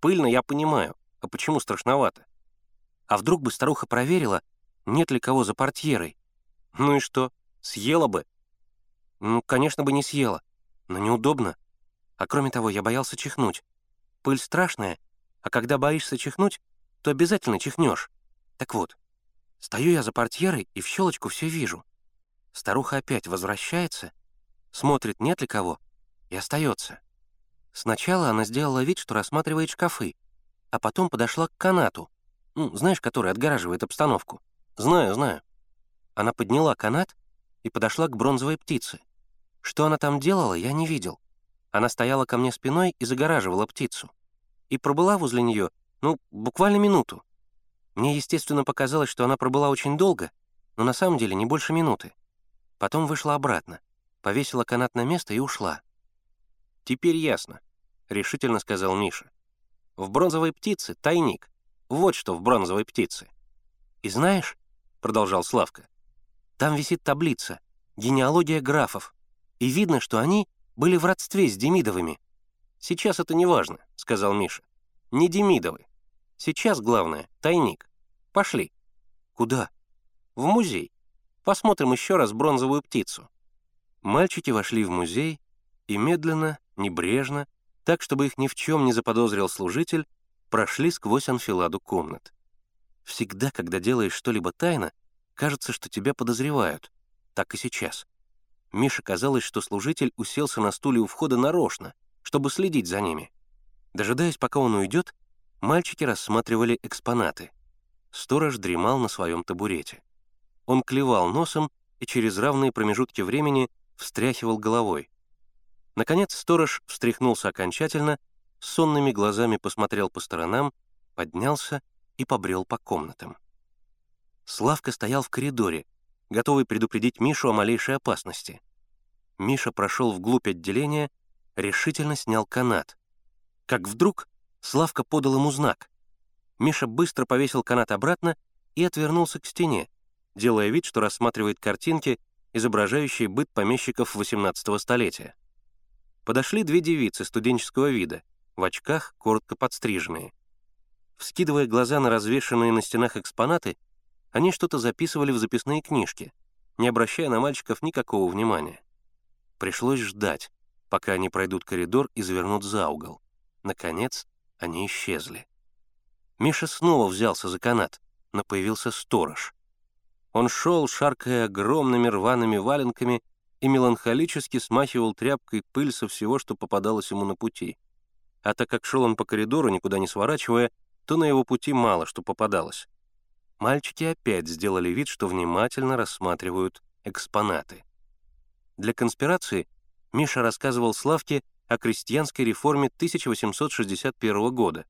Speaker 1: Пыльно я понимаю, а почему страшновато? А вдруг бы старуха проверила, нет ли кого за портьерой? Ну и что, съела бы? Ну, конечно бы не съела, но неудобно. А кроме того, я боялся чихнуть. Пыль страшная, а когда боишься чихнуть, то обязательно чихнешь. Так вот, стою я за портьерой и в щелочку все вижу. Старуха опять возвращается, смотрит, нет ли кого, и остается. Сначала она сделала вид, что рассматривает шкафы, а потом подошла к канату, ну, знаешь, который отгораживает обстановку. Знаю, знаю. Она подняла канат и подошла к бронзовой птице. Что она там делала, я не видел. Она стояла ко мне спиной и загораживала птицу. И пробыла возле нее, ну, буквально минуту. Мне, естественно, показалось, что она пробыла очень долго, но на самом деле не больше минуты. Потом вышла обратно, повесила канат на место и ушла. «Теперь ясно», — решительно сказал Миша. «В бронзовой птице тайник. Вот что в бронзовой птице». «И знаешь», — продолжал Славка, «там висит таблица «Генеалогия графов», и видно, что они были в родстве с Демидовыми. «Сейчас это не важно», — сказал Миша. «Не Демидовы. Сейчас главное — тайник. Пошли». «Куда?» «В музей. Посмотрим еще раз бронзовую птицу». Мальчики вошли в музей и медленно, небрежно, так, чтобы их ни в чем не заподозрил служитель, прошли сквозь анфиладу комнат. Всегда, когда делаешь что-либо тайно, кажется, что тебя подозревают. Так и сейчас. Мише казалось, что служитель уселся на стуле у входа нарочно, чтобы следить за ними. Дожидаясь, пока он уйдет, мальчики рассматривали экспонаты. Сторож дремал на своем табурете. Он клевал носом и через равные промежутки времени встряхивал головой. Наконец сторож встряхнулся окончательно, сонными глазами посмотрел по сторонам, поднялся и побрел по комнатам. Славка стоял в коридоре, готовый предупредить Мишу о малейшей опасности. Миша прошел вглубь отделения, решительно снял канат. Как вдруг Славка подал ему знак. Миша быстро повесил канат обратно и отвернулся к стене, делая вид, что рассматривает картинки, изображающие быт помещиков XVIII столетия. Подошли две девицы студенческого вида, в очках, коротко подстриженные. Вскидывая глаза на развешанные на стенах экспонаты, они что-то записывали в записные книжки, не обращая на мальчиков никакого внимания. Пришлось ждать, пока они пройдут коридор и завернут за угол. Наконец, они исчезли. Миша снова взялся за канат, но появился сторож. Он шел, шаркая огромными рваными валенками, и меланхолически смахивал тряпкой пыль со всего, что попадалось ему на пути. А так как шел он по коридору, никуда не сворачивая, то на его пути мало что попадалось. Мальчики опять сделали вид, что внимательно рассматривают экспонаты. Для конспирации Миша рассказывал Славке о крестьянской реформе 1861 года.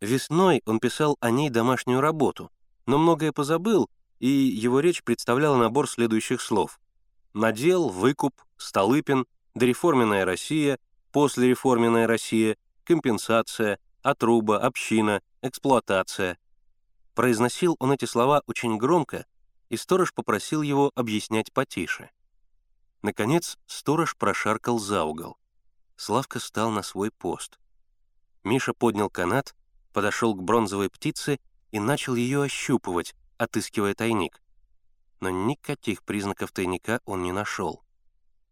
Speaker 1: Весной он писал о ней домашнюю работу, но многое позабыл, и его речь представляла набор следующих слов. Надел, выкуп, Столыпин, дореформенная Россия, послереформенная Россия, компенсация, отруба, община, эксплуатация. Произносил он эти слова очень громко, и сторож попросил его объяснять потише. Наконец, сторож прошаркал за угол. Славка стал на свой пост. Миша поднял канат, подошел к бронзовой птице и начал ее ощупывать, отыскивая тайник. Но никаких признаков тайника он не нашел.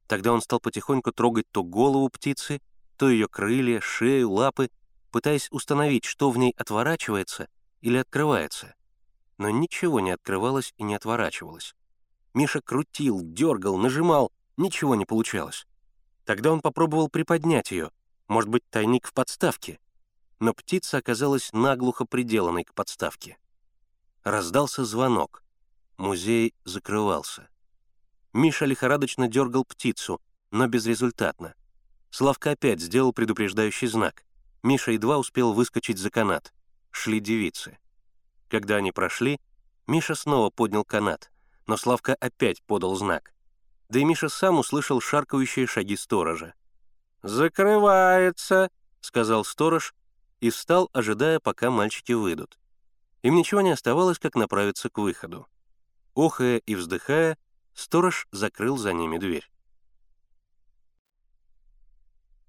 Speaker 1: Тогда он стал потихоньку трогать то голову птицы, то ее крылья, шею, лапы, пытаясь установить, что в ней отворачивается или открывается. Но ничего не открывалось и не отворачивалось. Миша крутил, дергал, нажимал, ничего не получалось. Тогда он попробовал приподнять ее, может быть, тайник в подставке. Но птица оказалась наглухо приделанной к подставке. Раздался звонок. Музей закрывался. Миша лихорадочно дергал птицу, но безрезультатно. Славка опять сделал предупреждающий знак. Миша едва успел выскочить за канат. Шли девицы. Когда они прошли, Миша снова поднял канат, но Славка опять подал знак. Да и Миша сам услышал шаркающие шаги сторожа. «Закрывается», — сказал сторож и встал, ожидая, пока мальчики выйдут. Им ничего не оставалось, как направиться к выходу. Охая и вздыхая, сторож закрыл за ними дверь.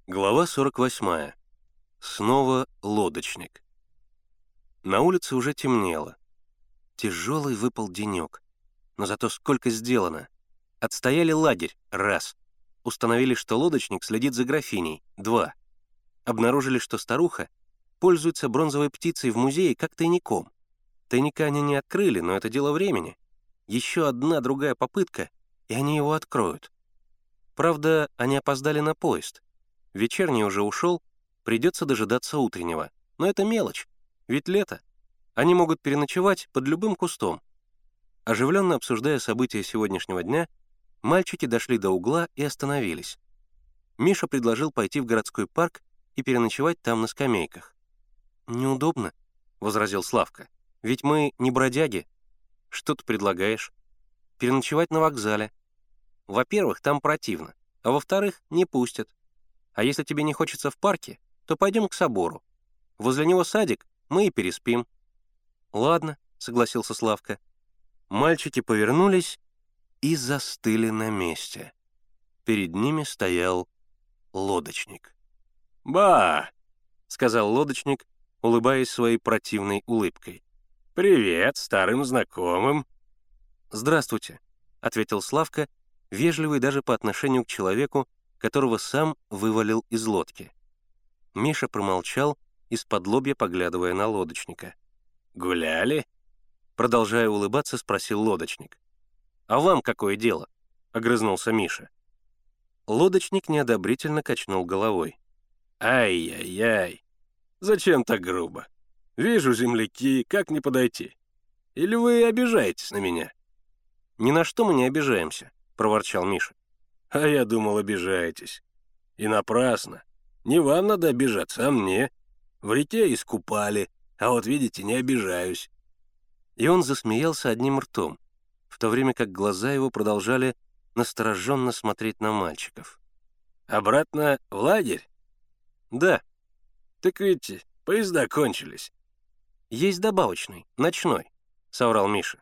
Speaker 1: Глава 48. Снова лодочник. На улице уже темнело. Тяжелый выпал денек. Но зато сколько сделано. Отстояли лагерь — раз. Установили, что лодочник следит за графиней — два. Обнаружили, что старуха пользуется бронзовой птицей в музее как тайником. Тайника они не открыли, но это дело времени. Еще одна другая попытка, и они его откроют. Правда, они опоздали на поезд. Вечерний уже ушел, придется дожидаться утреннего. Но это мелочь, ведь лето. Они могут переночевать под любым кустом. Оживленно обсуждая события сегодняшнего дня, мальчики дошли до угла и остановились. Миша предложил пойти в городской парк и переночевать там на скамейках. «Неудобно», — возразил Славка. «Ведь мы не бродяги. Что ты предлагаешь? Переночевать на вокзале. Во-первых, там противно, а во-вторых, не пустят. А если тебе не хочется в парке, то пойдем к собору. Возле него садик, мы и переспим». «Ладно», — согласился Славка. Мальчики повернулись и застыли на месте. Перед ними стоял лодочник.
Speaker 2: «Ба!»
Speaker 1: — сказал лодочник, улыбаясь своей противной улыбкой.
Speaker 2: «Привет старым знакомым».
Speaker 1: «Здравствуйте», — ответил Славка, вежливый даже по отношению к человеку, которого сам вывалил из лодки. Миша промолчал, из-под лобья поглядывая на лодочника.
Speaker 2: «Гуляли?»
Speaker 1: Продолжая улыбаться, спросил лодочник. «А вам какое дело?» — огрызнулся Миша. Лодочник неодобрительно качнул головой.
Speaker 2: «Ай-яй-яй! Зачем так грубо? Вижу земляки, как не подойти? Или вы обижаетесь на меня?»
Speaker 1: «Ни на что мы не обижаемся», — проворчал Миша.
Speaker 2: А я думал, обижаетесь. И напрасно. Не вам надо обижаться, а мне. В реке искупали, а вот, видите, не обижаюсь».
Speaker 1: И он засмеялся одним ртом, в то время как глаза его продолжали настороженно смотреть на мальчиков.
Speaker 2: «Обратно в лагерь?»
Speaker 1: «Да».
Speaker 2: «Так ведь поезда кончились».
Speaker 1: «Есть добавочный, ночной», — соврал Миша.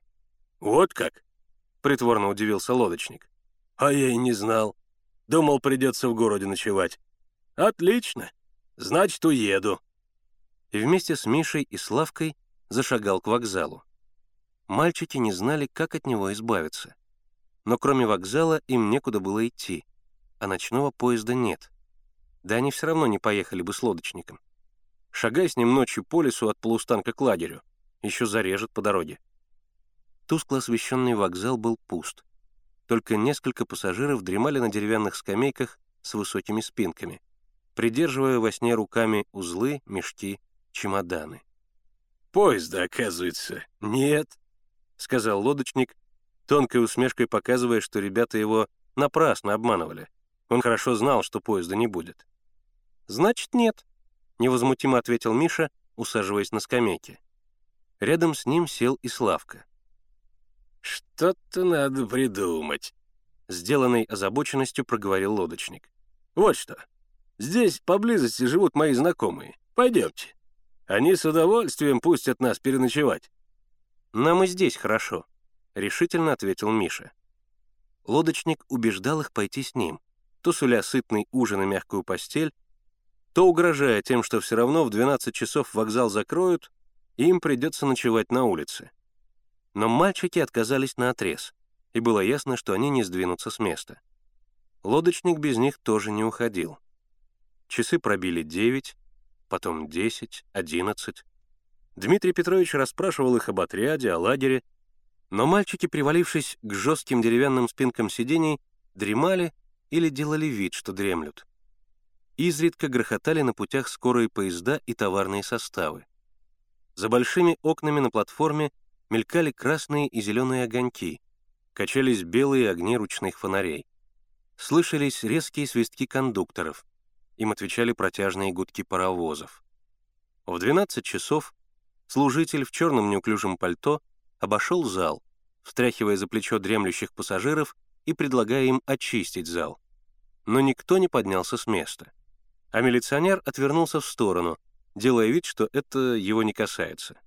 Speaker 2: «Вот как?»
Speaker 1: — притворно удивился лодочник.
Speaker 2: А я и не знал. Думал, придется в городе ночевать. Отлично. Значит, уеду.
Speaker 1: И вместе с Мишей и Славкой зашагал к вокзалу. Мальчики не знали, как от него избавиться. Но кроме вокзала им некуда было идти, а ночного поезда нет. Да они все равно не поехали бы с лодочником. Шагай с ним ночью по лесу от полустанка к лагерю, еще зарежет по дороге. Тускло освещенный вокзал был пуст. Только несколько пассажиров дремали на деревянных скамейках с высокими спинками, придерживая во сне руками узлы, мешки, чемоданы.
Speaker 2: «Поезда, оказывается, нет», — сказал лодочник, тонкой усмешкой показывая, что ребята его напрасно обманывали. Он хорошо знал, что поезда не будет.
Speaker 1: «Значит, нет», — невозмутимо ответил Миша, усаживаясь на скамейке. Рядом с ним сел и Славка.
Speaker 2: «Что-то надо придумать», — сделанной озабоченностью проговорил лодочник. «Вот что. Здесь поблизости живут мои знакомые. Пойдемте. Они с удовольствием пустят нас переночевать.
Speaker 1: «Нам и здесь хорошо», — решительно ответил Миша. Лодочник убеждал их пойти с ним, то суля сытный ужин и мягкую постель, то угрожая тем, что все равно в 12 часов вокзал закроют, и им придется ночевать на улице. Но мальчики отказались на отрез, и было ясно, что они не сдвинутся с места. Лодочник без них тоже не уходил. Часы пробили 9, потом 10, 11. Дмитрий Петрович расспрашивал их об отряде, о лагере, но мальчики, привалившись к жестким деревянным спинкам сидений, дремали или делали вид, что дремлют. Изредка грохотали на путях скорые поезда и товарные составы. За большими окнами на платформе мелькали красные и зеленые огоньки, качались белые огни ручных фонарей. Слышались резкие свистки кондукторов, им отвечали протяжные гудки паровозов. В 12 часов служитель в черном неуклюжем пальто обошел зал, встряхивая за плечо дремлющих пассажиров и предлагая им очистить зал. Но никто не поднялся с места. А милиционер отвернулся в сторону, делая вид, что это его не касается.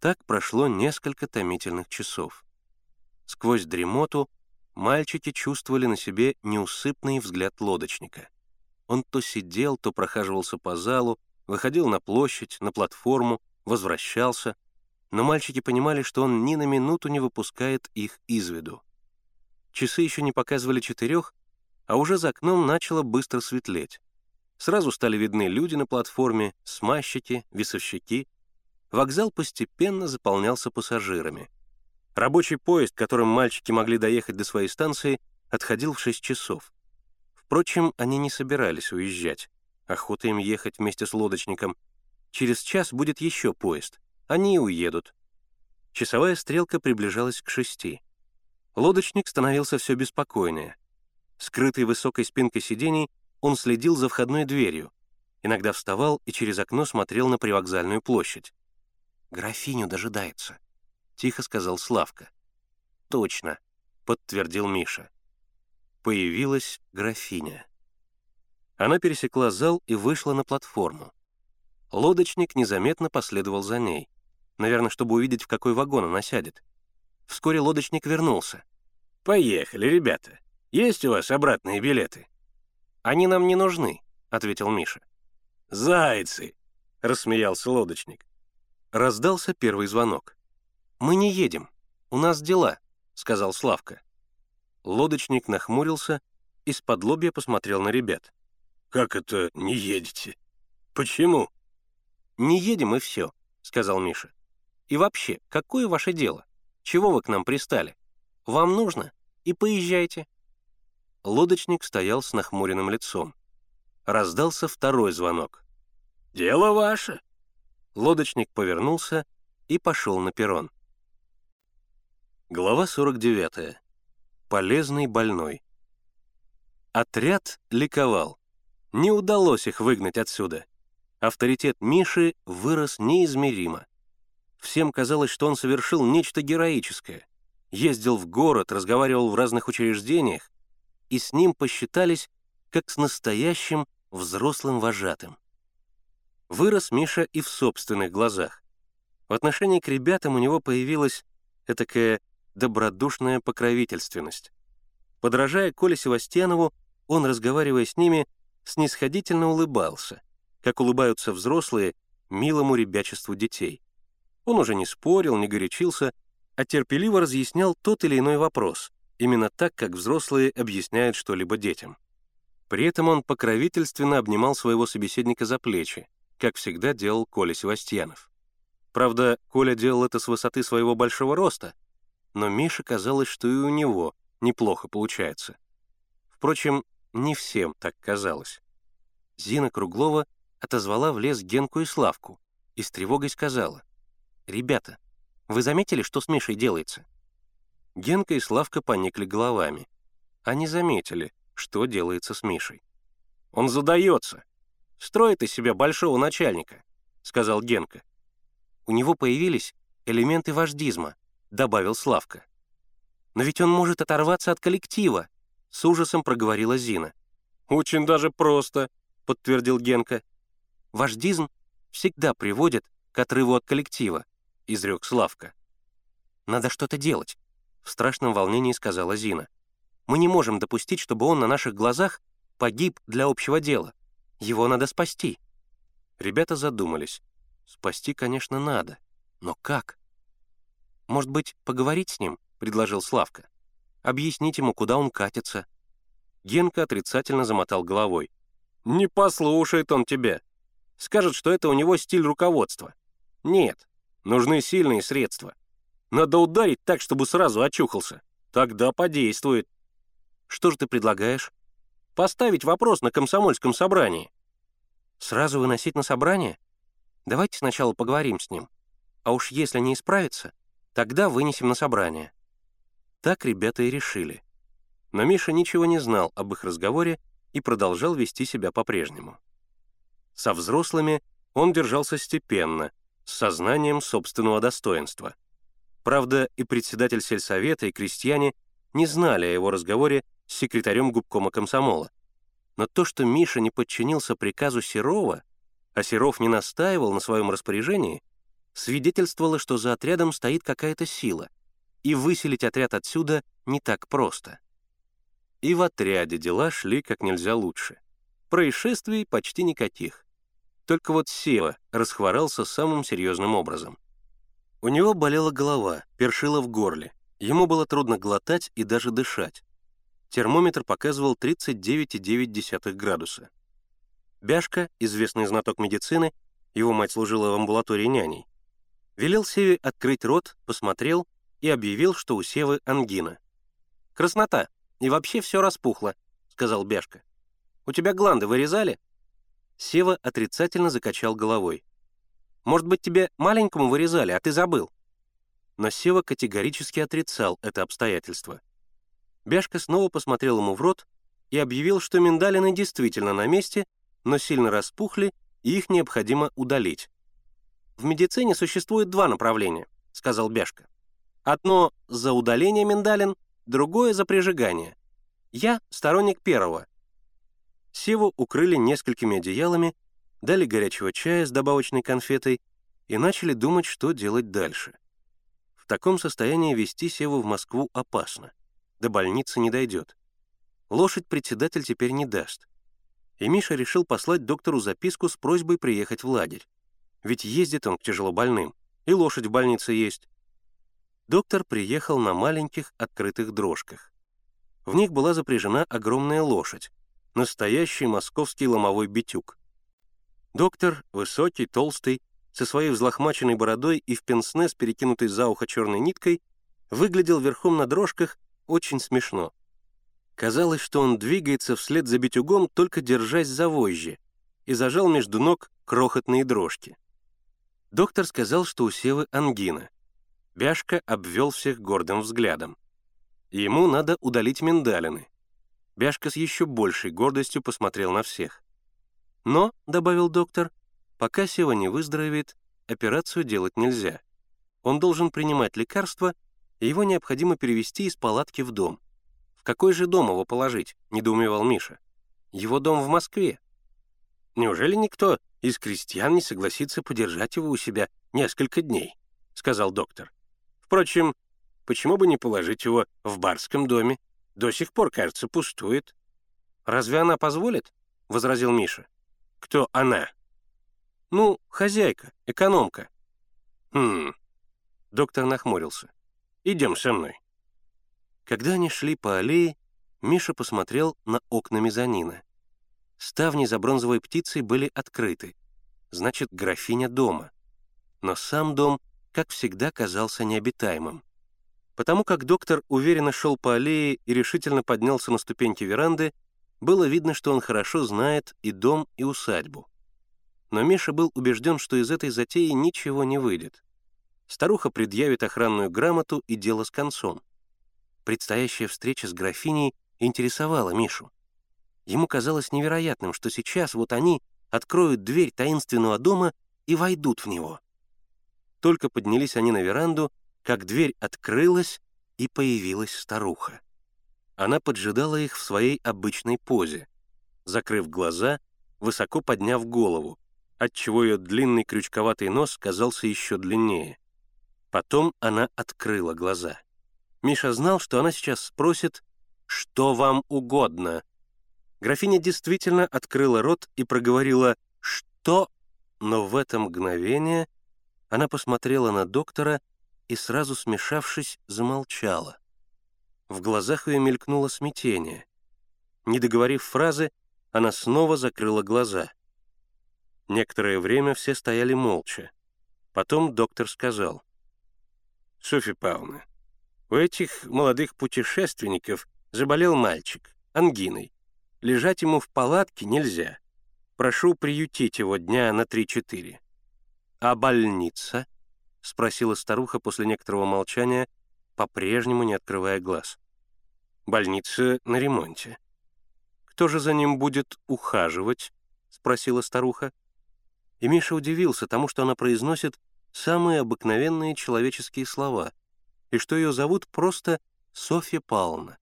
Speaker 1: Так прошло несколько томительных часов. Сквозь дремоту мальчики чувствовали на себе неусыпный взгляд лодочника. Он то сидел, то прохаживался по залу, выходил на площадь, на платформу, возвращался, но мальчики понимали, что он ни на минуту не выпускает их из виду. Часы еще не показывали четырех, а уже за окном начало быстро светлеть. Сразу стали видны люди на платформе, смазчики, весовщики. Вокзал постепенно заполнялся пассажирами. Рабочий поезд, которым мальчики могли доехать до своей станции, отходил в 6 часов. Впрочем, они не собирались уезжать. Охота им ехать вместе с лодочником. Через час будет еще поезд они и уедут. Часовая стрелка приближалась к шести. Лодочник становился все беспокойнее. Скрытый высокой спинкой сидений, он следил за входной дверью, иногда вставал и через окно смотрел на привокзальную площадь. «Графиню дожидается», — тихо сказал Славка. «Точно», — подтвердил Миша. Появилась графиня. Она пересекла зал и вышла на платформу. Лодочник незаметно последовал за ней наверное, чтобы увидеть, в какой вагон она сядет. Вскоре лодочник вернулся. «Поехали, ребята. Есть у вас обратные билеты?» «Они нам не нужны», — ответил Миша. «Зайцы!» — рассмеялся лодочник. Раздался первый звонок. «Мы не едем. У нас дела», — сказал Славка. Лодочник нахмурился и с подлобья посмотрел на ребят. «Как это не едете? Почему?» «Не едем и все», — сказал Миша. И вообще, какое ваше дело? Чего вы к нам пристали? Вам нужно? И поезжайте». Лодочник стоял с нахмуренным лицом. Раздался второй звонок. «Дело ваше!» Лодочник повернулся и пошел на перрон. Глава 49. Полезный больной. Отряд ликовал. Не удалось их выгнать отсюда. Авторитет Миши вырос неизмеримо. Всем казалось, что он совершил нечто героическое. Ездил в город, разговаривал в разных учреждениях, и с ним посчитались как с настоящим взрослым вожатым. Вырос Миша и в собственных глазах. В отношении к ребятам у него появилась этакая добродушная покровительственность. Подражая Коле Севастьянову, он, разговаривая с ними, снисходительно улыбался, как улыбаются взрослые милому ребячеству детей. Он уже не спорил, не горячился, а терпеливо разъяснял тот или иной вопрос, именно так, как взрослые объясняют что-либо детям. При этом он покровительственно обнимал своего собеседника за плечи, как всегда делал Коля Севастьянов. Правда, Коля делал это с высоты своего большого роста, но Мише казалось, что и у него неплохо получается. Впрочем, не всем так казалось. Зина Круглова отозвала в лес Генку и Славку и с тревогой сказала — «Ребята, вы заметили, что с Мишей делается?» Генка и Славка поникли головами. Они заметили, что делается с Мишей. «Он задается. Строит из себя большого начальника», — сказал Генка. «У него появились элементы вождизма», — добавил Славка. «Но ведь он может оторваться от коллектива», — с ужасом проговорила Зина. «Очень даже просто», — подтвердил Генка. «Вождизм всегда приводит к отрыву от коллектива», — изрек Славка. «Надо что-то делать», — в страшном волнении сказала Зина. «Мы не можем допустить, чтобы он на наших глазах погиб для общего дела. Его надо спасти». Ребята задумались. Спасти, конечно, надо. Но как? «Может быть, поговорить с ним?» — предложил Славка. «Объяснить ему, куда он катится». Генка отрицательно замотал головой. «Не послушает он тебя. Скажет, что это у него стиль руководства. Нет, нужны сильные средства. Надо ударить так, чтобы сразу очухался. Тогда подействует». «Что же ты предлагаешь?» «Поставить вопрос на комсомольском собрании». «Сразу выносить на собрание? Давайте сначала поговорим с ним. А уж если не исправится, Тогда вынесем на собрание». Так ребята и решили. Но Миша ничего не знал об их разговоре и продолжал вести себя по-прежнему. Со взрослыми он держался степенно, с сознанием собственного достоинства. Правда, и председатель сельсовета, и крестьяне не знали о его разговоре с секретарем губкома комсомола. Но то, что Миша не подчинился приказу Серова, а Серов не настаивал на своем распоряжении — свидетельствовало, что за отрядом стоит какая-то сила, и выселить отряд отсюда не так просто. И в отряде дела шли как нельзя лучше. Происшествий почти никаких. Только вот Сева расхворался самым серьезным образом. У него болела голова, першила в горле. Ему было трудно глотать и даже дышать. Термометр показывал 39,9 градуса. Бяшка, известный знаток медицины, его мать служила в амбулатории няней, Велел Севе открыть рот, посмотрел и объявил, что у Севы ангина. «Краснота, и вообще все распухло», — сказал Бяшка. «У тебя гланды вырезали?» Сева отрицательно закачал головой. «Может быть, тебе маленькому вырезали, а ты забыл?» Но Сева категорически отрицал это обстоятельство. Бяшка снова посмотрел ему в рот и объявил, что миндалины действительно на месте, но сильно распухли, и их необходимо удалить. «В медицине существует два направления», — сказал Бяшка. «Одно за удаление миндалин, другое за прижигание. Я сторонник первого». Севу укрыли несколькими одеялами, дали горячего чая с добавочной конфетой и начали думать, что делать дальше. В таком состоянии вести Севу в Москву опасно. До больницы не дойдет. Лошадь председатель теперь не даст. И Миша решил послать доктору записку с просьбой приехать в лагерь ведь ездит он к тяжелобольным, и лошадь в больнице есть. Доктор приехал на маленьких открытых дрожках. В них была запряжена огромная лошадь, настоящий московский ломовой битюк. Доктор, высокий, толстый, со своей взлохмаченной бородой и в пенсне с перекинутой за ухо черной ниткой, выглядел верхом на дрожках очень смешно. Казалось, что он двигается вслед за битюгом, только держась за вожжи, и зажал между ног крохотные дрожки. Доктор сказал, что у Севы ангина. Бяшка обвел всех гордым взглядом. Ему надо удалить миндалины. Бяшка с еще большей гордостью посмотрел на всех. Но, — добавил доктор, — пока Сева не выздоровеет, операцию делать нельзя. Он должен принимать лекарства, и его необходимо перевести из палатки в дом. «В какой же дом его положить?» — недоумевал Миша. «Его дом в Москве». «Неужели никто из крестьян не согласится подержать его у себя несколько дней», — сказал доктор. «Впрочем, почему бы не положить его в барском доме? До сих пор, кажется, пустует». «Разве она позволит?» — возразил Миша. «Кто она?» «Ну, хозяйка, экономка». «Хм...» — доктор нахмурился. «Идем со мной». Когда они шли по аллее, Миша посмотрел на окна мезонина. Ставни за бронзовой птицей были открыты. Значит, графиня дома. Но сам дом, как всегда, казался необитаемым. Потому как доктор уверенно шел по аллее и решительно поднялся на ступеньки веранды, было видно, что он хорошо знает и дом, и усадьбу. Но Миша был убежден, что из этой затеи ничего не выйдет. Старуха предъявит охранную грамоту и дело с концом. Предстоящая встреча с графиней интересовала Мишу. Ему казалось невероятным, что сейчас вот они откроют дверь таинственного дома и войдут в него. Только поднялись они на веранду, как дверь открылась, и появилась старуха. Она поджидала их в своей обычной позе, закрыв глаза, высоко подняв голову, отчего ее длинный крючковатый нос казался еще длиннее. Потом она открыла глаза. Миша знал, что она сейчас спросит «Что вам угодно?». Графиня действительно открыла рот и проговорила «Что?», но в это мгновение она посмотрела на доктора и, сразу смешавшись, замолчала. В глазах ее мелькнуло смятение. Не договорив фразы, она снова закрыла глаза. Некоторое время все стояли молча. Потом доктор сказал — Софья Павловна, у этих молодых путешественников заболел мальчик, ангиной. Лежать ему в палатке нельзя. Прошу приютить его дня на 3-4. А больница? — спросила старуха после некоторого молчания, по-прежнему не открывая глаз. «Больница на ремонте». «Кто же за ним будет ухаживать?» — спросила старуха. И Миша удивился тому, что она произносит самые обыкновенные человеческие слова, и что ее зовут просто Софья Павловна.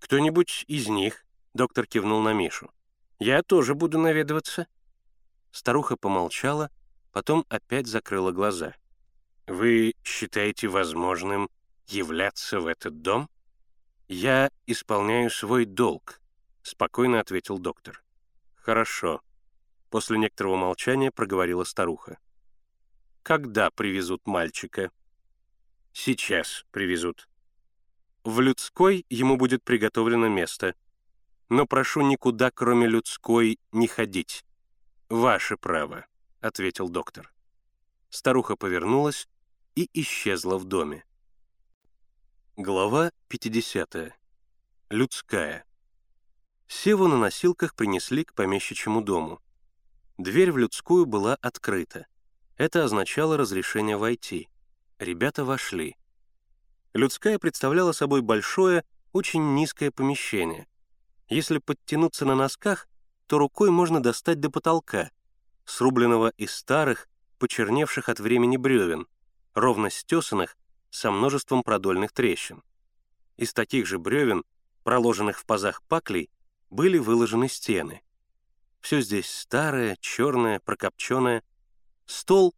Speaker 1: «Кто-нибудь из них?» — доктор кивнул на Мишу. «Я тоже буду наведываться». Старуха помолчала, потом опять закрыла глаза. «Вы считаете возможным являться в этот дом?» «Я исполняю свой долг», — спокойно ответил доктор. «Хорошо», — после некоторого молчания проговорила старуха. Когда привезут мальчика? Сейчас привезут. В людской ему будет приготовлено место. Но прошу никуда, кроме людской, не ходить. Ваше право, — ответил доктор. Старуха повернулась и исчезла в доме. Глава 50. Людская. Севу на носилках принесли к помещичьему дому. Дверь в людскую была открыта. Это означало разрешение войти. Ребята вошли. Людская представляла собой большое, очень низкое помещение. Если подтянуться на носках, то рукой можно достать до потолка, срубленного из старых, почерневших от времени бревен, ровно стесанных, со множеством продольных трещин. Из таких же бревен, проложенных в пазах паклей, были выложены стены. Все здесь старое, черное, прокопченное, Стол,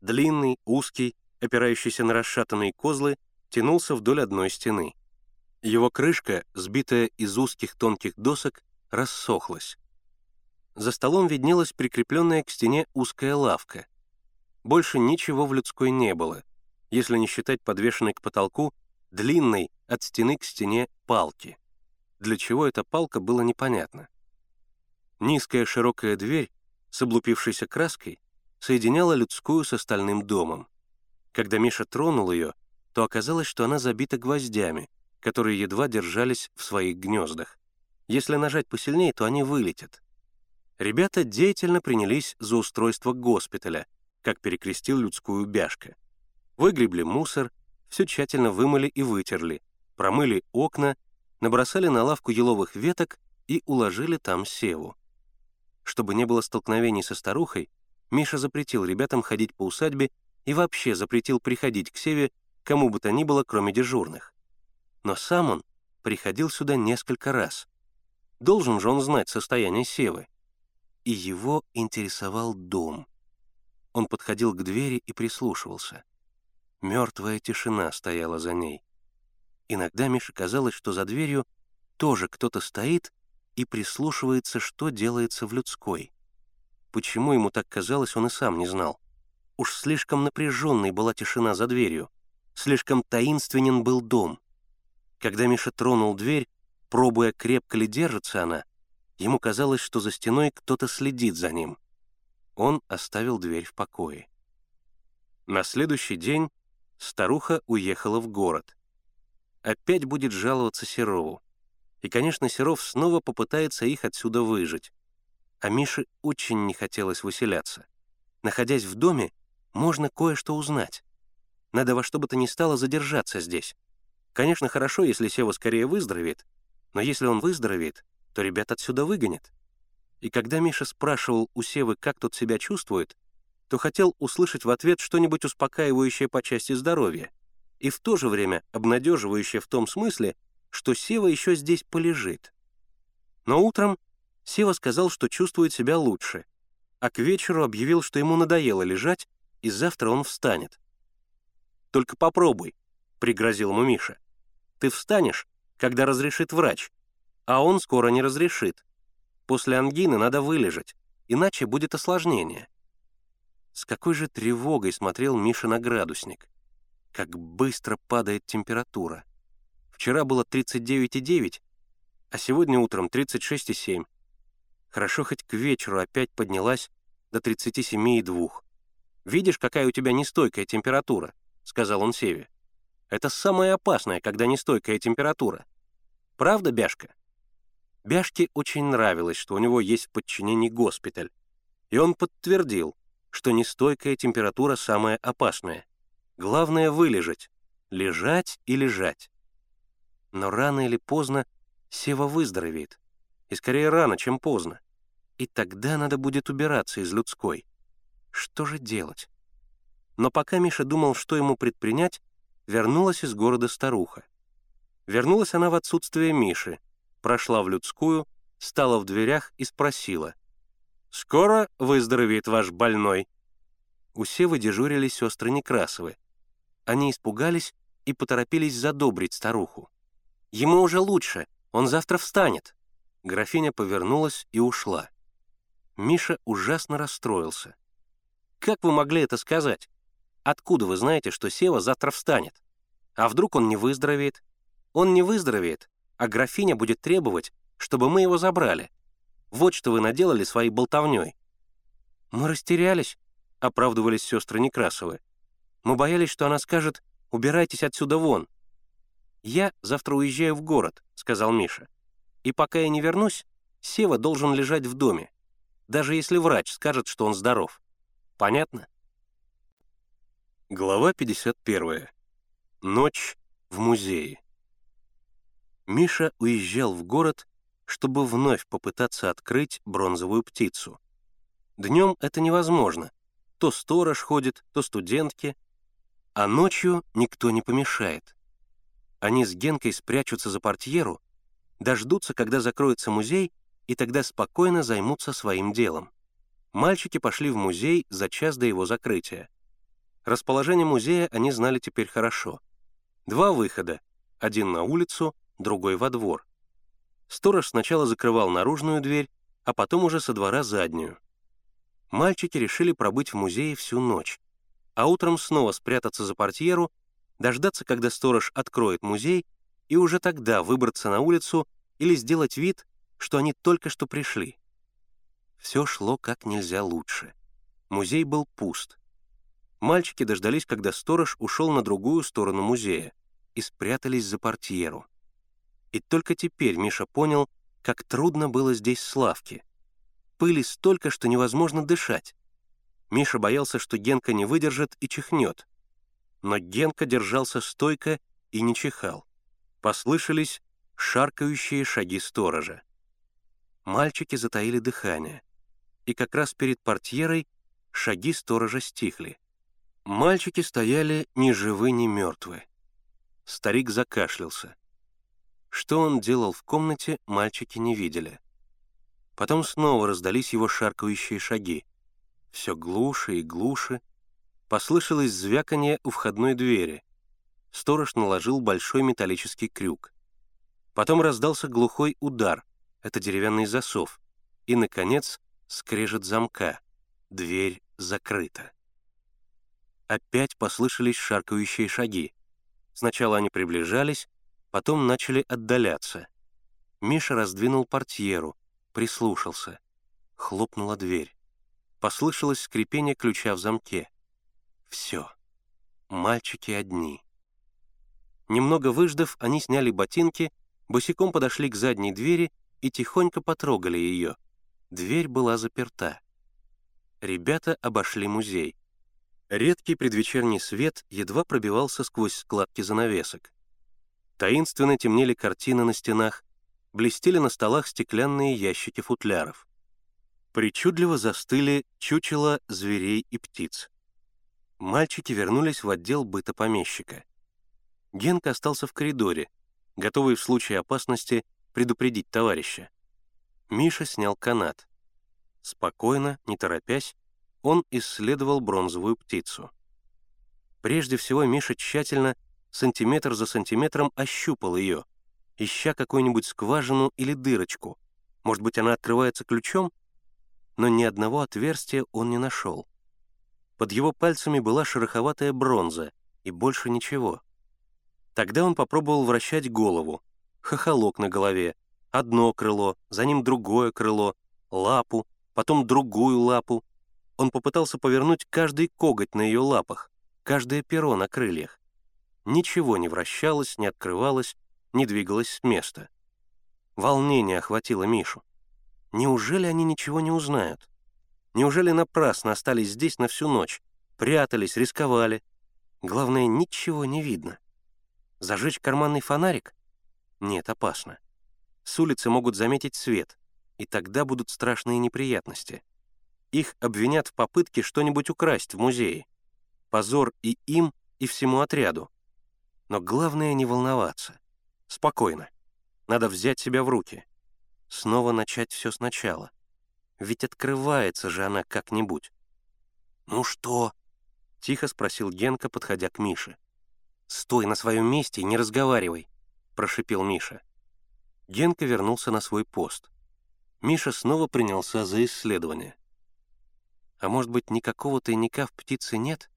Speaker 1: длинный, узкий, опирающийся на расшатанные козлы, тянулся вдоль одной стены. Его крышка, сбитая из узких тонких досок, рассохлась. За столом виднелась прикрепленная к стене узкая лавка. Больше ничего в людской не было, если не считать подвешенной к потолку длинной от стены к стене палки. Для чего эта палка, было непонятно. Низкая широкая дверь с облупившейся краской соединяла людскую с остальным домом. Когда Миша тронул ее, то оказалось, что она забита гвоздями, которые едва держались в своих гнездах. Если нажать посильнее, то они вылетят. Ребята деятельно принялись за устройство госпиталя, как перекрестил людскую бяшка. Выгребли мусор, все тщательно вымыли и вытерли, промыли окна, набросали на лавку еловых веток и уложили там севу. Чтобы не было столкновений со старухой, Миша запретил ребятам ходить по усадьбе и вообще запретил приходить к Севе кому бы то ни было, кроме дежурных. Но сам он приходил сюда несколько раз. Должен же он знать состояние Севы. И его интересовал дом. Он подходил к двери и прислушивался. Мертвая тишина стояла за ней. Иногда Мише казалось, что за дверью тоже кто-то стоит и прислушивается, что делается в людской. Почему ему так казалось, он и сам не знал. Уж слишком напряженной была тишина за дверью, слишком таинственен был дом. Когда Миша тронул дверь, пробуя, крепко ли держится она, ему казалось, что за стеной кто-то следит за ним. Он оставил дверь в покое. На следующий день старуха уехала в город. Опять будет жаловаться Серову. И, конечно, Серов снова попытается их отсюда выжить а Мише очень не хотелось выселяться. Находясь в доме, можно кое-что узнать. Надо во что бы то ни стало задержаться здесь. Конечно, хорошо, если Сева скорее выздоровеет, но если он выздоровеет, то ребят отсюда выгонят. И когда Миша спрашивал у Севы, как тот себя чувствует, то хотел услышать в ответ что-нибудь успокаивающее по части здоровья и в то же время обнадеживающее в том смысле, что Сева еще здесь полежит. Но утром Сева сказал, что чувствует себя лучше, а к вечеру объявил, что ему надоело лежать, и завтра он встанет. Только попробуй», — пригрозил ему Миша. «Ты встанешь, когда разрешит врач, а он скоро не разрешит. После ангины надо вылежать, иначе будет осложнение». С какой же тревогой смотрел Миша на градусник. Как быстро падает температура. Вчера было 39,9, а сегодня утром 36,7. Хорошо хоть к вечеру опять поднялась до 37,2. «Видишь, какая у тебя нестойкая температура», — сказал он Севе. «Это самое опасное, когда нестойкая температура. Правда, Бяшка?» Бяшке очень нравилось, что у него есть в подчинении госпиталь, и он подтвердил, что нестойкая температура самая опасная. Главное — вылежать, лежать и лежать. Но рано или поздно Сева выздоровеет, и скорее рано, чем поздно. И тогда надо будет убираться из людской. Что же делать? Но пока Миша думал, что ему предпринять, вернулась из города старуха. Вернулась она в отсутствие Миши, прошла в людскую, стала в дверях и спросила. «Скоро выздоровеет ваш больной?» У Севы дежурили сестры Некрасовы. Они испугались и поторопились задобрить старуху. «Ему уже лучше, он завтра встанет». Графиня повернулась и ушла. Миша ужасно расстроился. «Как вы могли это сказать? Откуда вы знаете, что Сева завтра встанет? А вдруг он не выздоровеет? Он не выздоровеет, а графиня будет требовать, чтобы мы его забрали. Вот что вы наделали своей болтовней». «Мы растерялись», — оправдывались сестры Некрасовы. «Мы боялись, что она скажет, убирайтесь отсюда вон». «Я завтра уезжаю в город», — сказал Миша. «И пока я не вернусь, Сева должен лежать в доме, даже если врач скажет, что он здоров. Понятно?» Глава 51. Ночь в музее. Миша уезжал в город, чтобы вновь попытаться открыть бронзовую птицу. Днем это невозможно. То сторож ходит, то студентки. А ночью никто не помешает. Они с Генкой спрячутся за портьеру, дождутся, когда закроется музей, и тогда спокойно займутся своим делом. Мальчики пошли в музей за час до его закрытия. Расположение музея они знали теперь хорошо. Два выхода, один на улицу, другой во двор. Сторож сначала закрывал наружную дверь, а потом уже со двора заднюю. Мальчики решили пробыть в музее всю ночь, а утром снова спрятаться за портьеру, дождаться, когда сторож откроет музей, и уже тогда выбраться на улицу или сделать вид, что они только что пришли. Все шло как нельзя лучше. Музей был пуст. Мальчики дождались, когда сторож ушел на другую сторону музея и спрятались за портьеру. И только теперь Миша понял, как трудно было здесь Славке. Пыли столько, что невозможно дышать. Миша боялся, что Генка не выдержит и чихнет. Но Генка держался стойко и не чихал. Послышались шаркающие шаги сторожа. Мальчики затаили дыхание. И как раз перед портьерой шаги сторожа стихли. Мальчики стояли ни живы, ни мертвы. Старик закашлялся. Что он делал в комнате, мальчики не видели. Потом снова раздались его шаркающие шаги. Все глуше и глуше. Послышалось звяканье у входной двери. Сторож наложил большой металлический крюк. Потом раздался глухой удар. Это деревянный засов. И, наконец, скрежет замка. Дверь закрыта опять послышались шаркающие шаги. Сначала они приближались, потом начали отдаляться. Миша раздвинул портьеру, прислушался. Хлопнула дверь. Послышалось скрипение ключа в замке. Все. Мальчики одни. Немного выждав, они сняли ботинки, босиком подошли к задней двери и тихонько потрогали ее. Дверь была заперта. Ребята обошли музей. Редкий предвечерний свет едва пробивался сквозь складки занавесок. Таинственно темнели картины на стенах, блестели на столах стеклянные ящики футляров. Причудливо застыли чучела зверей и птиц. Мальчики вернулись в отдел быта помещика. Генка остался в коридоре, готовый в случае опасности предупредить товарища. Миша снял канат. Спокойно, не торопясь, он исследовал бронзовую птицу. Прежде всего Миша тщательно, сантиметр за сантиметром ощупал ее, ища какую-нибудь скважину или дырочку. Может быть, она открывается ключом? Но ни одного отверстия он не нашел. Под его пальцами была шероховатая бронза, и больше ничего. Тогда он попробовал вращать голову, хохолок на голове, одно крыло, за ним другое крыло, лапу, потом другую лапу. Он попытался повернуть каждый коготь на ее лапах, каждое перо на крыльях. Ничего не вращалось, не открывалось, не двигалось с места. Волнение охватило Мишу. Неужели они ничего не узнают? Неужели напрасно остались здесь на всю ночь? Прятались, рисковали. Главное, ничего не видно. Зажечь карманный фонарик? Нет, опасно. С улицы могут заметить свет, и тогда будут страшные неприятности. Их обвинят в попытке что-нибудь украсть в музее. Позор и им, и всему отряду. Но главное не волноваться. Спокойно. Надо взять себя в руки. Снова начать все сначала. Ведь открывается же она как-нибудь. «Ну что?» — тихо спросил Генка, подходя к Мише. «Стой на своем месте и не разговаривай», — прошипел Миша. Генка вернулся на свой пост. Миша снова принялся за исследование. А может быть, никакого тайника в птице нет?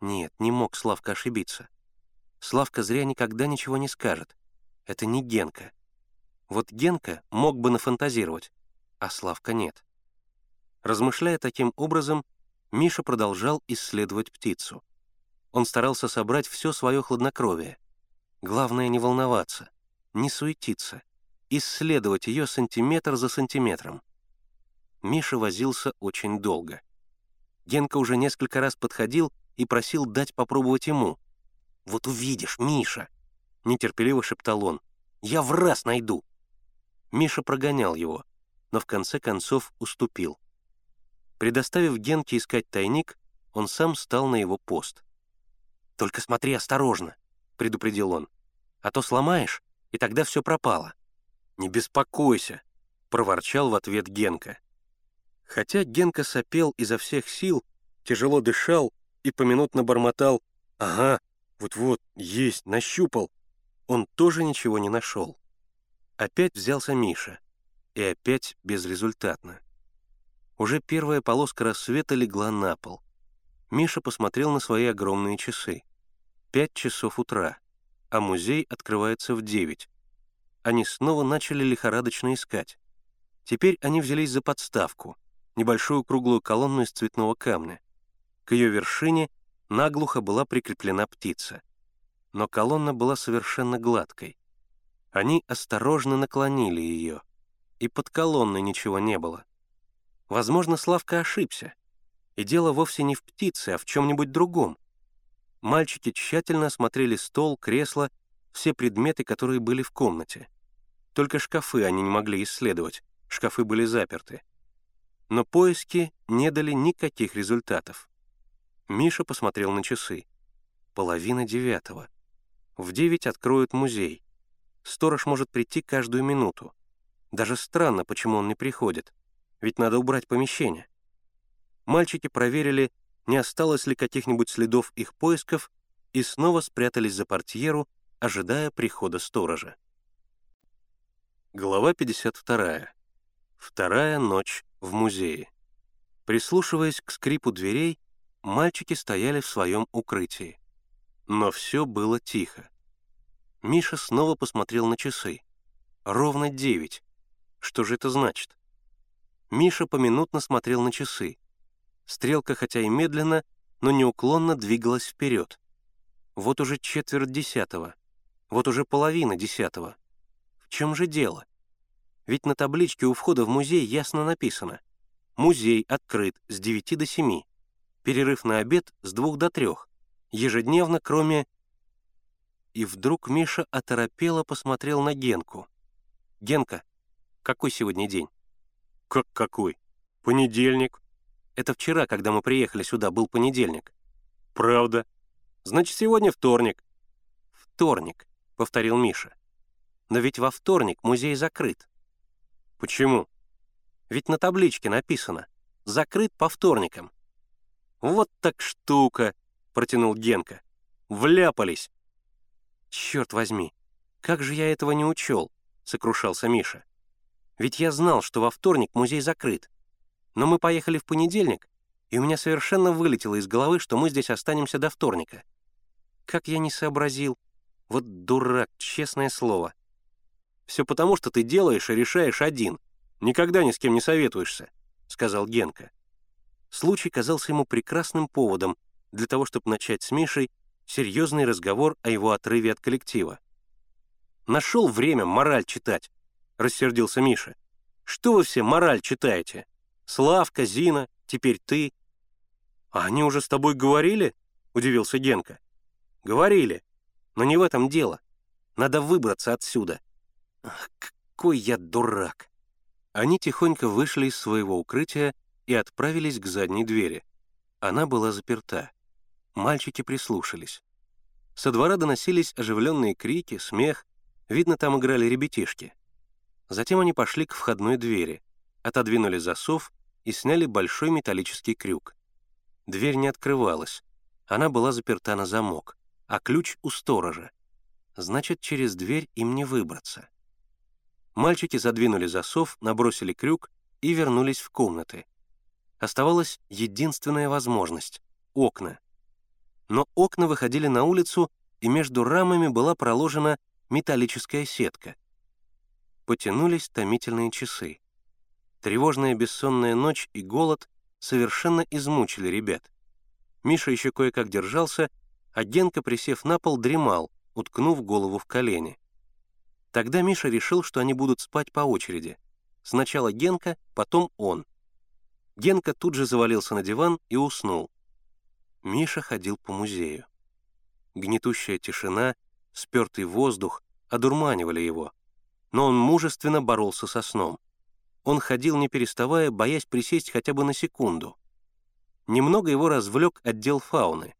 Speaker 1: Нет, не мог Славка ошибиться. Славка зря никогда ничего не скажет. Это не Генка. Вот Генка мог бы нафантазировать, а Славка нет. Размышляя таким образом, Миша продолжал исследовать птицу. Он старался собрать все свое хладнокровие. Главное не волноваться, не суетиться, исследовать ее сантиметр за сантиметром. Миша возился очень долго. Генка уже несколько раз подходил и просил дать попробовать ему. «Вот увидишь, Миша!» — нетерпеливо шептал он. «Я в раз найду!» Миша прогонял его, но в конце концов уступил. Предоставив Генке искать тайник, он сам стал на его пост. «Только смотри осторожно», — предупредил он, «а то сломаешь, и тогда все пропало». «Не беспокойся», — проворчал в ответ Генка. Хотя Генка сопел изо всех сил, тяжело дышал и поминутно бормотал «Ага, вот-вот, есть, нащупал», он тоже ничего не нашел. Опять взялся Миша. И опять безрезультатно. Уже первая полоска рассвета легла на пол. Миша посмотрел на свои огромные часы. Пять часов утра, а музей открывается в девять. Они снова начали лихорадочно искать. Теперь они взялись за подставку, небольшую круглую колонну из цветного камня. К ее вершине наглухо была прикреплена птица. Но колонна была совершенно гладкой. Они осторожно наклонили ее, и под колонной ничего не было. Возможно, Славка ошибся, и дело вовсе не в птице, а в чем-нибудь другом. Мальчики тщательно осмотрели стол, кресло, все предметы, которые были в комнате. Только шкафы они не могли исследовать, шкафы были заперты. Но поиски не дали никаких результатов. Миша посмотрел на часы. Половина девятого. В девять откроют музей. Сторож может прийти каждую минуту. Даже странно, почему он не приходит, ведь надо убрать помещение. Мальчики проверили, не осталось ли каких-нибудь следов их поисков, и снова спрятались за портьеру, ожидая прихода сторожа. Глава 52. Вторая ночь в музее. Прислушиваясь к скрипу дверей, мальчики стояли в своем укрытии. Но все было тихо. Миша снова посмотрел на часы. Ровно девять. Что же это значит? Миша поминутно смотрел на часы. Стрелка, хотя и медленно, но неуклонно двигалась вперед. Вот уже четверть десятого. Вот уже половина десятого. В чем же дело? Ведь на табличке у входа в музей ясно написано «Музей открыт с 9 до 7. Перерыв на обед с 2 до 3. Ежедневно, кроме и вдруг Миша оторопело посмотрел на Генку. «Генка, какой сегодня день?» «Как какой? Понедельник». «Это вчера, когда мы приехали сюда, был понедельник». «Правда? Значит, сегодня вторник». «Вторник», — повторил Миша. «Но ведь во вторник музей закрыт». «Почему?» «Ведь на табличке написано «Закрыт по вторникам». «Вот так штука», — протянул Генка. «Вляпались!» «Черт возьми, как же я этого не учел?» — сокрушался Миша. «Ведь я знал, что во вторник музей закрыт. Но мы поехали в понедельник, и у меня совершенно вылетело из головы, что мы здесь останемся до вторника. Как я не сообразил. Вот дурак, честное слово. Все потому, что ты делаешь и решаешь один. Никогда ни с кем не советуешься», — сказал Генка. Случай казался ему прекрасным поводом для того, чтобы начать с Мишей серьезный разговор о его отрыве от коллектива. «Нашел время мораль читать», — рассердился Миша. «Что вы все мораль читаете? Славка, Зина, теперь ты». «А они уже с тобой говорили?» — удивился Генка. «Говорили, но не в этом дело. Надо выбраться отсюда». «Ах, какой я дурак!» Они тихонько вышли из своего укрытия и отправились к задней двери. Она была заперта. Мальчики прислушались. Со двора доносились оживленные крики, смех. Видно, там играли ребятишки. Затем они пошли к входной двери, отодвинули засов и сняли большой металлический крюк. Дверь не открывалась. Она была заперта на замок, а ключ у сторожа. Значит, через дверь им не выбраться. Мальчики задвинули засов, набросили крюк и вернулись в комнаты. Оставалась единственная возможность — окна. Но окна выходили на улицу, и между рамами была проложена металлическая сетка. Потянулись томительные часы. Тревожная бессонная ночь и голод совершенно измучили ребят. Миша еще кое-как держался, а Генка, присев на пол, дремал, уткнув голову в колени. Тогда Миша решил, что они будут спать по очереди. Сначала Генка, потом он. Генка тут же завалился на диван и уснул. Миша ходил по музею. Гнетущая тишина, спертый воздух одурманивали его. Но он мужественно боролся со сном. Он ходил, не переставая, боясь присесть хотя бы на секунду. Немного его развлек отдел фауны.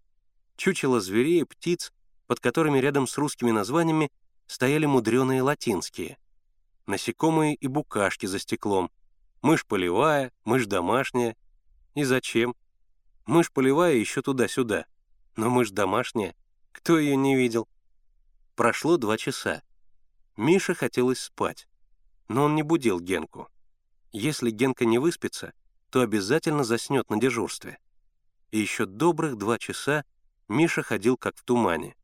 Speaker 1: Чучело зверей и птиц, под которыми рядом с русскими названиями стояли мудреные латинские. Насекомые и букашки за стеклом. Мышь полевая, мышь домашняя. И зачем? Мышь полевая еще туда-сюда. Но мышь домашняя. Кто ее не видел? Прошло два часа. Мише хотелось спать. Но он не будил Генку. Если Генка не выспится, то обязательно заснет на дежурстве. И еще добрых два часа Миша ходил как в тумане.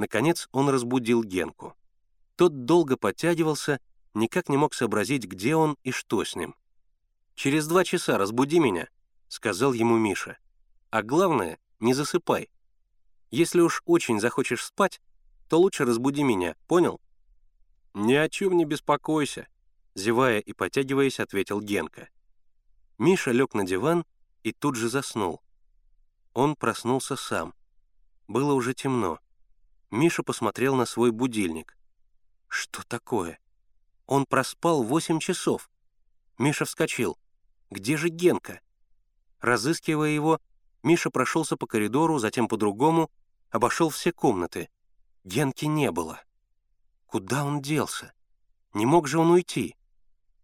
Speaker 1: Наконец он разбудил Генку. Тот долго подтягивался, никак не мог сообразить, где он и что с ним. «Через два часа разбуди меня», — сказал ему Миша. «А главное, не засыпай. Если уж очень захочешь спать, то лучше разбуди меня, понял?» «Ни о чем не беспокойся», — зевая и потягиваясь, ответил Генка. Миша лег на диван и тут же заснул. Он проснулся сам. Было уже темно. Миша посмотрел на свой будильник. Что такое? Он проспал восемь часов. Миша вскочил. Где же Генка? Разыскивая его, Миша прошелся по коридору, затем по другому, обошел все комнаты. Генки не было. Куда он делся? Не мог же он уйти?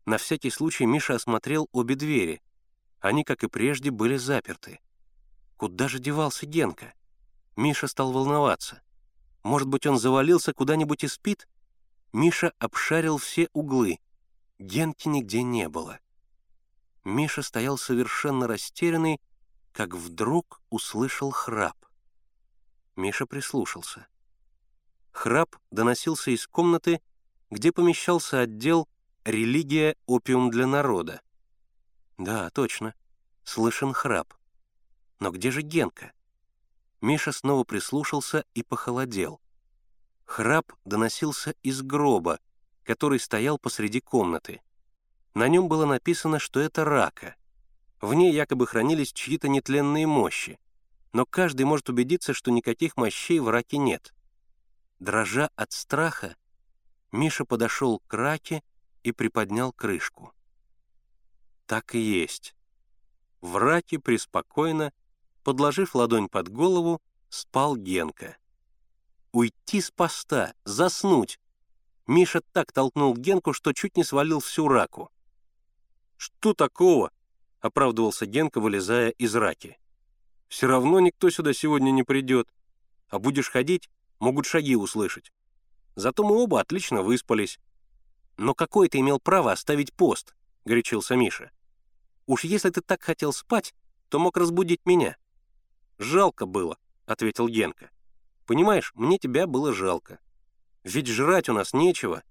Speaker 1: На всякий случай Миша осмотрел обе двери. Они, как и прежде, были заперты. Куда же девался Генка? Миша стал волноваться. Может быть, он завалился куда-нибудь и спит? Миша обшарил все углы. Генки нигде не было. Миша стоял совершенно растерянный, как вдруг услышал храп. Миша прислушался. Храп доносился из комнаты, где помещался отдел «Религия — опиум для народа». Да, точно, слышен храп. Но где же Генка? Миша снова прислушался и похолодел. Храп доносился из гроба, который стоял посреди комнаты. На нем было написано, что это рака. В ней якобы хранились чьи-то нетленные мощи, но каждый может убедиться, что никаких мощей в раке нет. Дрожа от страха, Миша подошел к раке и приподнял крышку. Так и есть. В раке преспокойно Подложив ладонь под голову, спал Генка. Уйти с поста, заснуть. Миша так толкнул Генку, что чуть не свалил всю раку. «Что такого?» — оправдывался Генка, вылезая из раки. Все равно никто сюда сегодня не придет. А будешь ходить, могут шаги услышать. Зато мы оба отлично выспались. Но какой ты имел право оставить пост?» — горячился Миша. «Уж если ты так хотел спать, то мог разбудить меня». «Жалко было», — ответил Генка. «Понимаешь, мне тебя было жалко. Ведь жрать у нас нечего.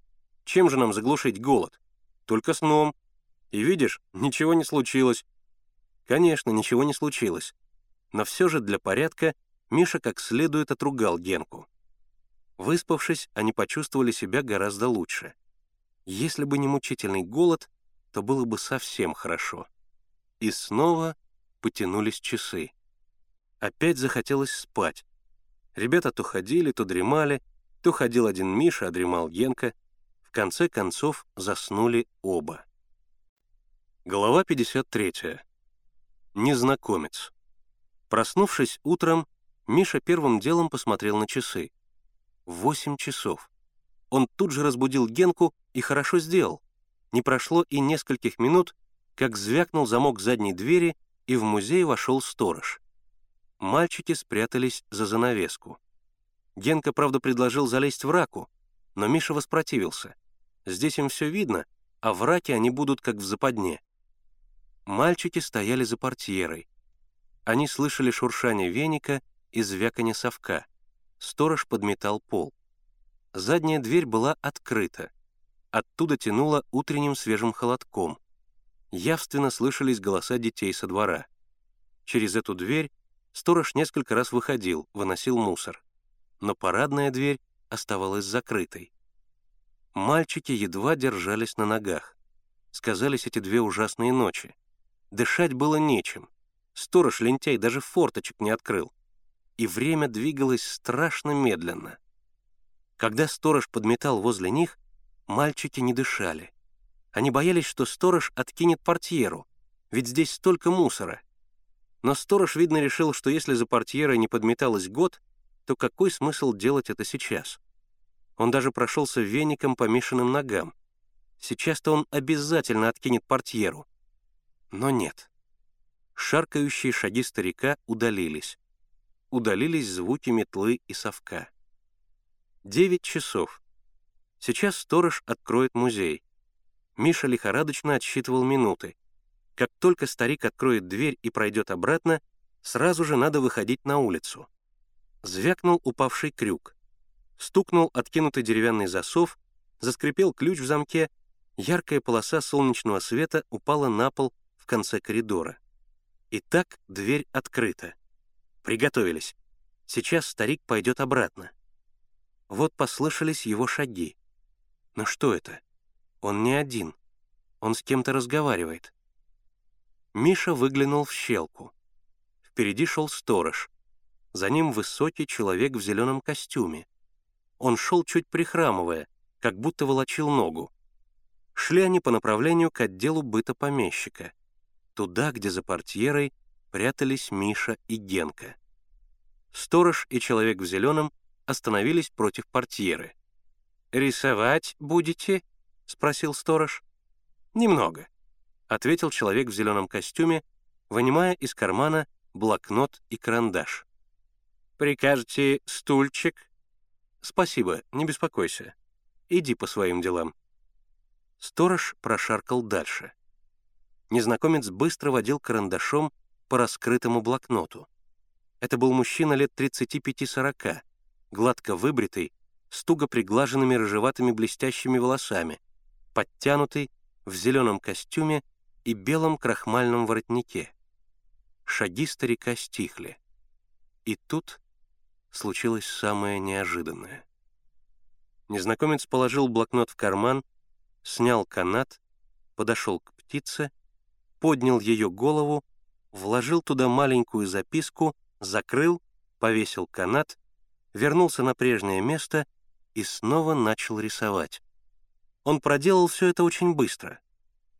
Speaker 1: Чем же нам заглушить голод? Только сном. И видишь, ничего не случилось. Конечно, ничего не случилось. Но все же для порядка Миша как следует отругал Генку. Выспавшись, они почувствовали себя гораздо лучше. Если бы не мучительный голод, то было бы совсем хорошо. И снова потянулись часы. Опять захотелось спать. Ребята то ходили, то дремали, то ходил один Миша, а дремал Генка. В конце концов заснули оба. Глава 53. Незнакомец. Проснувшись утром, Миша первым делом посмотрел на часы. Восемь часов. Он тут же разбудил Генку и хорошо сделал. Не прошло и нескольких минут, как звякнул замок задней двери, и в музей вошел сторож. Мальчики спрятались за занавеску. Генка, правда, предложил залезть в раку, но Миша воспротивился. Здесь им все видно, а в раке они будут как в западне. Мальчики стояли за портьерой. Они слышали шуршание веника и звяканье совка. Сторож подметал пол. Задняя дверь была открыта. Оттуда тянуло утренним свежим холодком. Явственно слышались голоса детей со двора. Через эту дверь сторож несколько раз выходил, выносил мусор. Но парадная дверь оставалась закрытой. Мальчики едва держались на ногах. Сказались эти две ужасные ночи. Дышать было нечем. Сторож-лентяй даже форточек не открыл. И время двигалось страшно медленно. Когда сторож подметал возле них, мальчики не дышали. Они боялись, что сторож откинет портьеру, ведь здесь столько мусора. Но сторож, видно, решил, что если за портьерой не подметалось год, то какой смысл делать это сейчас? Он даже прошелся веником по Мишиным ногам. Сейчас-то он обязательно откинет портьеру. Но нет. Шаркающие шаги старика удалились. Удалились звуки метлы и совка. Девять часов. Сейчас сторож откроет музей. Миша лихорадочно отсчитывал минуты. Как только старик откроет дверь и пройдет обратно, сразу же надо выходить на улицу. Звякнул упавший крюк. Стукнул откинутый деревянный засов, заскрипел ключ в замке, яркая полоса солнечного света упала на пол в конце коридора. Итак, дверь открыта. Приготовились. Сейчас старик пойдет обратно. Вот послышались его шаги. Но что это? Он не один. Он с кем-то разговаривает. Миша выглянул в щелку. Впереди шел сторож. За ним высокий человек в зеленом костюме. Он шел чуть прихрамывая, как будто волочил ногу. Шли они по направлению к отделу быта помещика — туда, где за портьерой прятались Миша и Генка. Сторож и человек в зеленом остановились против портьеры. «Рисовать будете?» — спросил сторож. «Немного», — ответил человек в зеленом костюме, вынимая из кармана блокнот и карандаш. «Прикажете стульчик?» «Спасибо, не беспокойся. Иди по своим делам». Сторож прошаркал дальше незнакомец быстро водил карандашом по раскрытому блокноту. Это был мужчина лет 35-40, гладко выбритый, с туго приглаженными рыжеватыми блестящими волосами, подтянутый, в зеленом костюме и белом крахмальном воротнике. Шаги старика стихли. И тут случилось самое неожиданное. Незнакомец положил блокнот в карман, снял канат, подошел к птице поднял ее голову, вложил туда маленькую записку, закрыл, повесил канат, вернулся на прежнее место и снова начал рисовать. Он проделал все это очень быстро,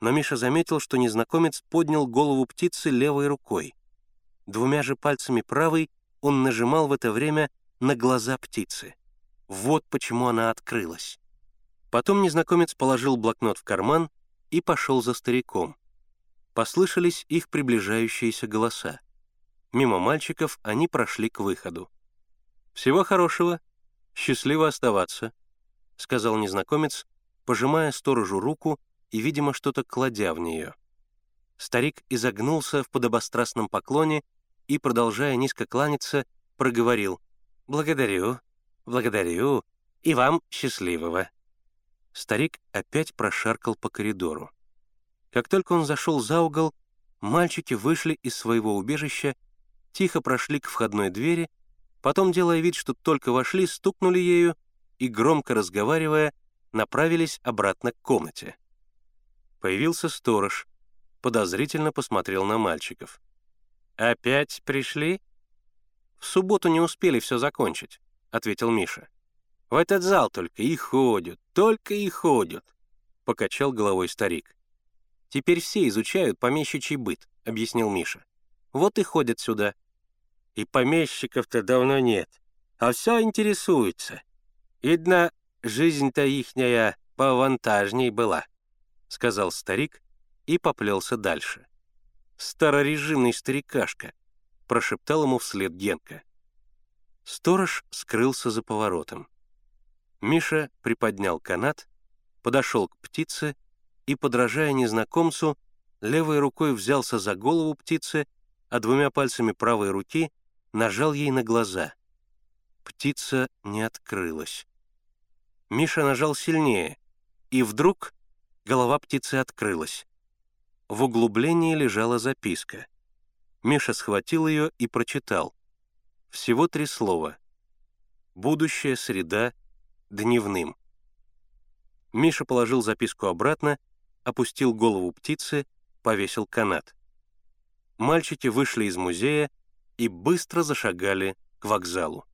Speaker 1: но Миша заметил, что незнакомец поднял голову птицы левой рукой. Двумя же пальцами правой он нажимал в это время на глаза птицы. Вот почему она открылась. Потом незнакомец положил блокнот в карман и пошел за стариком послышались их приближающиеся голоса. Мимо мальчиков они прошли к выходу. «Всего хорошего. Счастливо оставаться», — сказал незнакомец, пожимая сторожу руку и, видимо, что-то кладя в нее. Старик изогнулся в подобострастном поклоне и, продолжая низко кланяться, проговорил «Благодарю, благодарю, и вам счастливого». Старик опять прошаркал по коридору. Как только он зашел за угол, мальчики вышли из своего убежища, тихо прошли к входной двери, потом, делая вид, что только вошли, стукнули ею и, громко разговаривая, направились обратно к комнате. Появился сторож, подозрительно посмотрел на мальчиков. «Опять пришли?» «В субботу не успели все закончить», — ответил Миша. «В этот зал только и ходят, только и ходят», — покачал головой старик. «Теперь все изучают помещичий быт», — объяснил Миша. «Вот и ходят сюда». «И помещиков-то давно нет, а все интересуются. Видно, жизнь-то ихняя поавантажней была», — сказал старик и поплелся дальше. «Старорежимный старикашка», — прошептал ему вслед Генка. Сторож скрылся за поворотом. Миша приподнял канат, подошел к птице и, подражая незнакомцу, левой рукой взялся за голову птицы, а двумя пальцами правой руки нажал ей на глаза. Птица не открылась. Миша нажал сильнее, и вдруг голова птицы открылась. В углублении лежала записка. Миша схватил ее и прочитал. Всего три слова. «Будущая среда дневным». Миша положил записку обратно, опустил голову птицы, повесил канат. Мальчики вышли из музея и быстро зашагали к вокзалу.